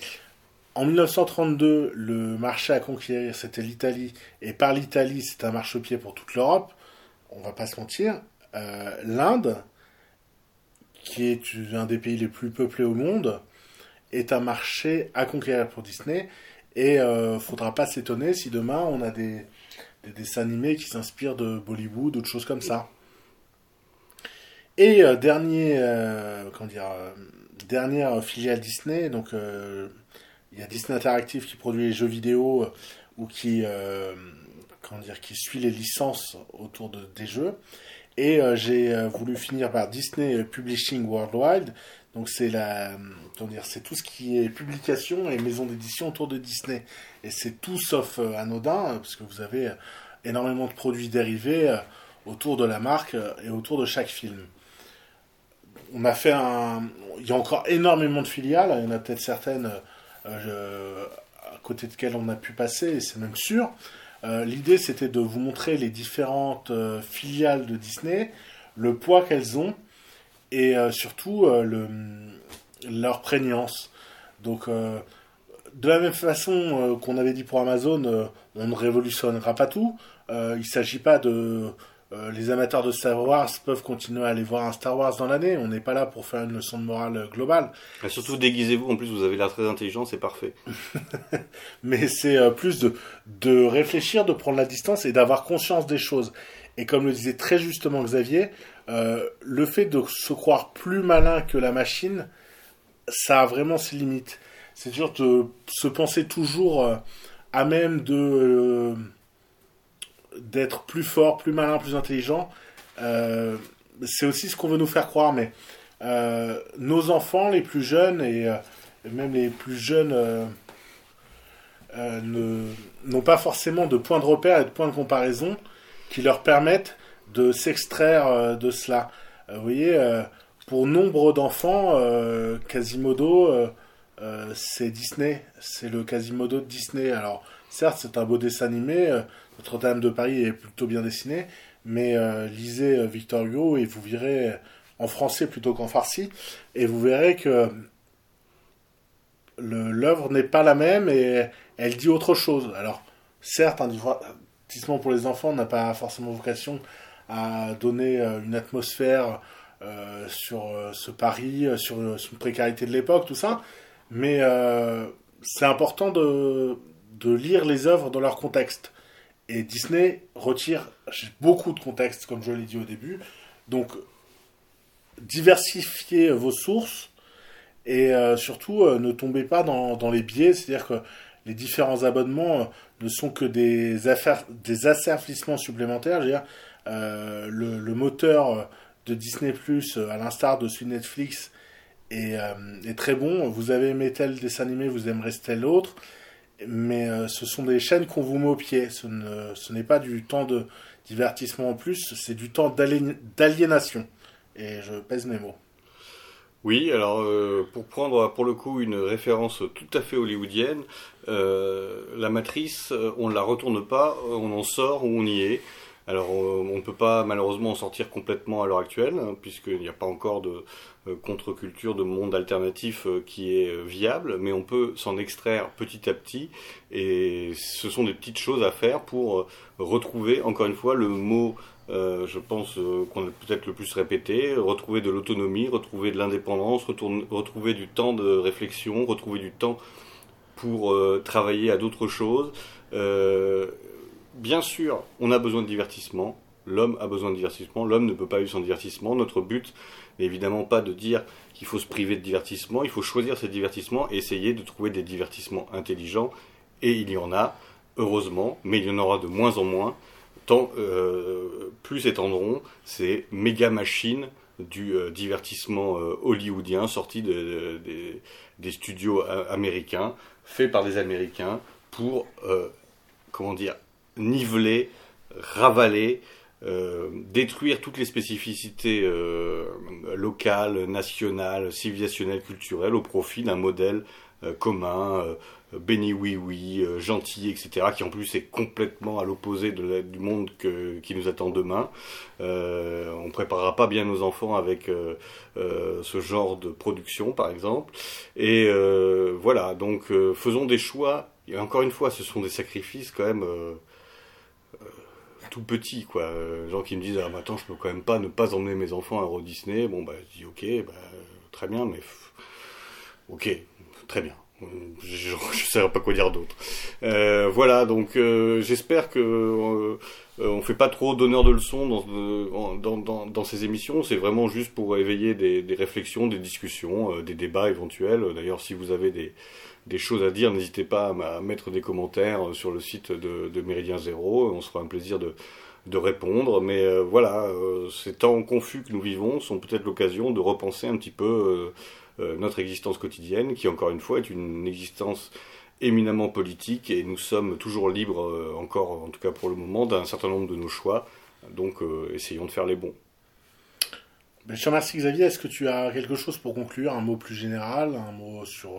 en 1932, le marché à conquérir, c'était l'Italie. Et par l'Italie, c'est un marchepied pour toute l'Europe. On va pas se mentir. L'Inde, qui est un des pays les plus peuplés au monde, est un marché à conquérir pour Disney. Et ne euh, faudra pas s'étonner si demain on a des, dessins animés qui s'inspirent de Bollywood ou de choses comme ça. Et euh, dernier, euh, comment dire, dernière filiale Disney, donc il y a Disney Interactive qui produit les jeux vidéo ou qui, comment dire, qui suit les licences autour de, des jeux. Et euh, j'ai euh, voulu finir par Disney Publishing Worldwide. Donc c'est la, dire, c'est tout ce qui est publication et maison d'édition autour de Disney. Et c'est tout sauf euh, anodin parce que vous avez énormément de produits dérivés autour de la marque et autour de chaque film. On a fait un, il y a encore énormément de filiales. Il y en a peut-être certaines à côté de quelles on a pu passer, et c'est même sûr. Euh, l'idée, c'était de vous montrer les différentes euh, filiales de Disney, le poids qu'elles ont et euh, surtout leur prégnance. Donc, de la même façon qu'on avait dit pour Amazon, on ne révolutionnera pas tout. il ne s'agit pas de euh, les amateurs de Star Wars peuvent continuer à aller voir un Star Wars dans l'année. On n'est pas là pour faire une leçon de morale globale. Et surtout, déguisez-vous. En plus, vous avez l'air très intelligent, c'est parfait. Mais c'est euh, plus de, de réfléchir, de prendre la distance et d'avoir conscience des choses. Et comme le disait très justement Xavier, euh, le fait de se croire plus malin que la machine, ça a vraiment ses limites. C'est sûr de se penser toujours à même de d'être plus fort, plus malin, plus intelligent. Euh, c'est aussi ce qu'on veut nous faire croire, mais euh, nos enfants, les plus jeunes et euh, même les plus jeunes n'ont pas forcément de points de repère et de points de comparaison qui leur permettent de s'extraire de cela. vous voyez, pour nombre d'enfants, Quasimodo, c'est Disney, c'est le Quasimodo de Disney. Alors, certes, c'est un beau dessin animé, notre-Dame de Paris est plutôt bien dessiné, mais euh, lisez euh, Victor Hugo et vous verrez en français plutôt qu'en farci, et vous verrez que l'œuvre n'est pas la même et elle dit autre chose. Alors, certes, un divertissement pour les enfants n'a pas forcément vocation à donner euh, une atmosphère sur ce Paris, sur, une précarité de l'époque, tout ça, mais c'est important de lire les œuvres dans leur contexte. Et Disney retire beaucoup de contexte, comme je l'ai dit au début. Donc, diversifiez vos sources et euh, surtout euh, ne tombez pas dans, les biais. C'est-à-dire que les différents abonnements euh, ne sont que des, affaires, des supplémentaires. Dire, le, moteur de Disney à l'instar de celui Netflix, est, est, très bon. Vous avez aimé tel dessin animé, vous aimerez tel autre mais euh, ce sont des chaînes qu'on vous met au pied. Ce, n'est pas du temps de divertissement en plus, c'est du temps d'aliénation. Et je pèse mes mots. Oui, alors euh, pour prendre pour le coup une référence tout à fait hollywoodienne, euh, la matrice, on ne la retourne pas, on en sort ou on y est. Alors on ne peut pas malheureusement en sortir complètement à l'heure actuelle, hein, puisqu'il n'y a pas encore de contre-culture, de monde alternatif euh, qui est euh, viable, mais on peut s'en extraire petit à petit, et ce sont des petites choses à faire pour retrouver, encore une fois, le mot, je pense qu'on a peut-être le plus répété, retrouver de l'autonomie, retrouver de l'indépendance, retrouver du temps de réflexion, retrouver du temps pour travailler à d'autres choses bien sûr, on a besoin de divertissement. L'homme a besoin de divertissement, l'homme ne peut pas vivre sans divertissement. Notre but n'est évidemment pas de dire qu'il faut se priver de divertissement, il faut choisir ces divertissements et essayer de trouver des divertissements intelligents. Et il y en a, heureusement, mais il y en aura de moins en moins. Tant, euh, plus étendront ces méga machines du euh, divertissement euh, hollywoodien sorti de, des studios américains, faits par des Américains pour, comment dire, niveler, ravaler, détruire toutes les spécificités locales, nationales, civilisationnelles, culturelles au profit d'un modèle commun, béni oui oui, euh, gentil, etc., qui en plus est complètement à l'opposé du monde qui nous attend demain. Euh, on préparera pas bien nos enfants avec euh, euh, ce genre de production, par exemple. Et voilà, donc faisons des choix. Et encore une fois, ce sont des sacrifices quand même tout petits, quoi. gens qui me disent ah, attends, je peux quand même pas ne pas emmener mes enfants à Euro Disney. Bon bah je dis ok, bah, très bien, mais ok, très bien je ne sais pas quoi dire d'autre. Euh, voilà, donc euh, j'espère que euh, on fait pas trop d'honneur de leçons dans, dans ces émissions. C'est vraiment juste pour éveiller des, des réflexions, des discussions, des débats éventuels. D'ailleurs, si vous avez des, des choses à dire, n'hésitez pas à, mettre des commentaires sur le site de, Méridien Zéro. On se fera un plaisir de, répondre. Mais voilà, ces temps confus que nous vivons sont peut-être l'occasion de repenser un petit peu euh, notre existence quotidienne, qui encore une fois est une existence éminemment politique et nous sommes toujours libres, euh, encore en tout cas pour le moment, d'un certain nombre de nos choix. Donc euh, essayons de faire les bons. Ben, je te Xavier. Est-ce que tu as quelque chose pour conclure? Un mot plus général? Un mot sur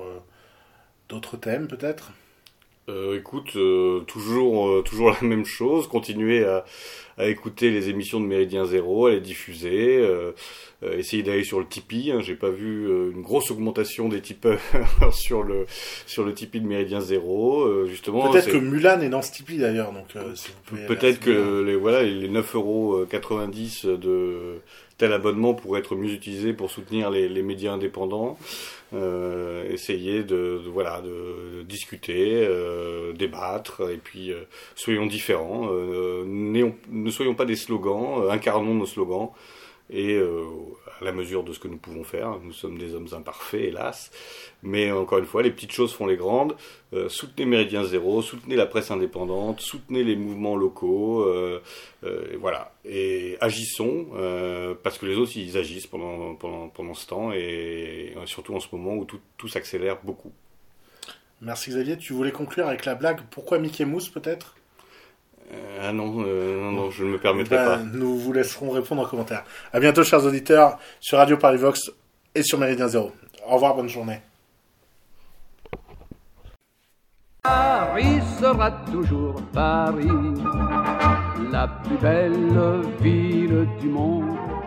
d'autres thèmes peut-être? Écoute, toujours, toujours la même chose. Continuer à, à écouter les émissions de Méridien Zéro, à les diffuser, euh, euh, essayer d'aller sur le Tipeee. Hein. J'ai pas vu euh, une grosse augmentation des tipeurs sur le sur le Tipeee de Méridien Zéro. Euh, justement, peut-être que Mulan est dans ce Tipeee d'ailleurs, donc peut-être que les voilà les 9,90 euros de tel abonnement pourrait être mieux utilisé pour soutenir les, les médias indépendants. Euh, essayer de, voilà de discuter, euh, débattre et puis euh, soyons différents, ne soyons pas des slogans, incarnons nos slogans et à la mesure de ce que nous pouvons faire. Nous sommes des hommes imparfaits, hélas. Mais encore une fois, les petites choses font les grandes. Euh, soutenez Méridien Zéro, soutenez la presse indépendante, soutenez les mouvements locaux. Euh, euh, et voilà. Et agissons, parce que les autres, ils agissent pendant, pendant, pendant ce temps, et surtout en ce moment où tout, tout s'accélère beaucoup. Merci Xavier. Tu voulais conclure avec la blague Pourquoi Mickey Mouse peut-être? Ah non, non, non, je ne me permettrai ben, pas. Nous vous laisserons répondre en commentaire. À bientôt, chers auditeurs, sur Radio Paris Vox et sur Méridien Zéro. Au revoir, bonne journée. Paris sera toujours Paris, la plus belle ville du monde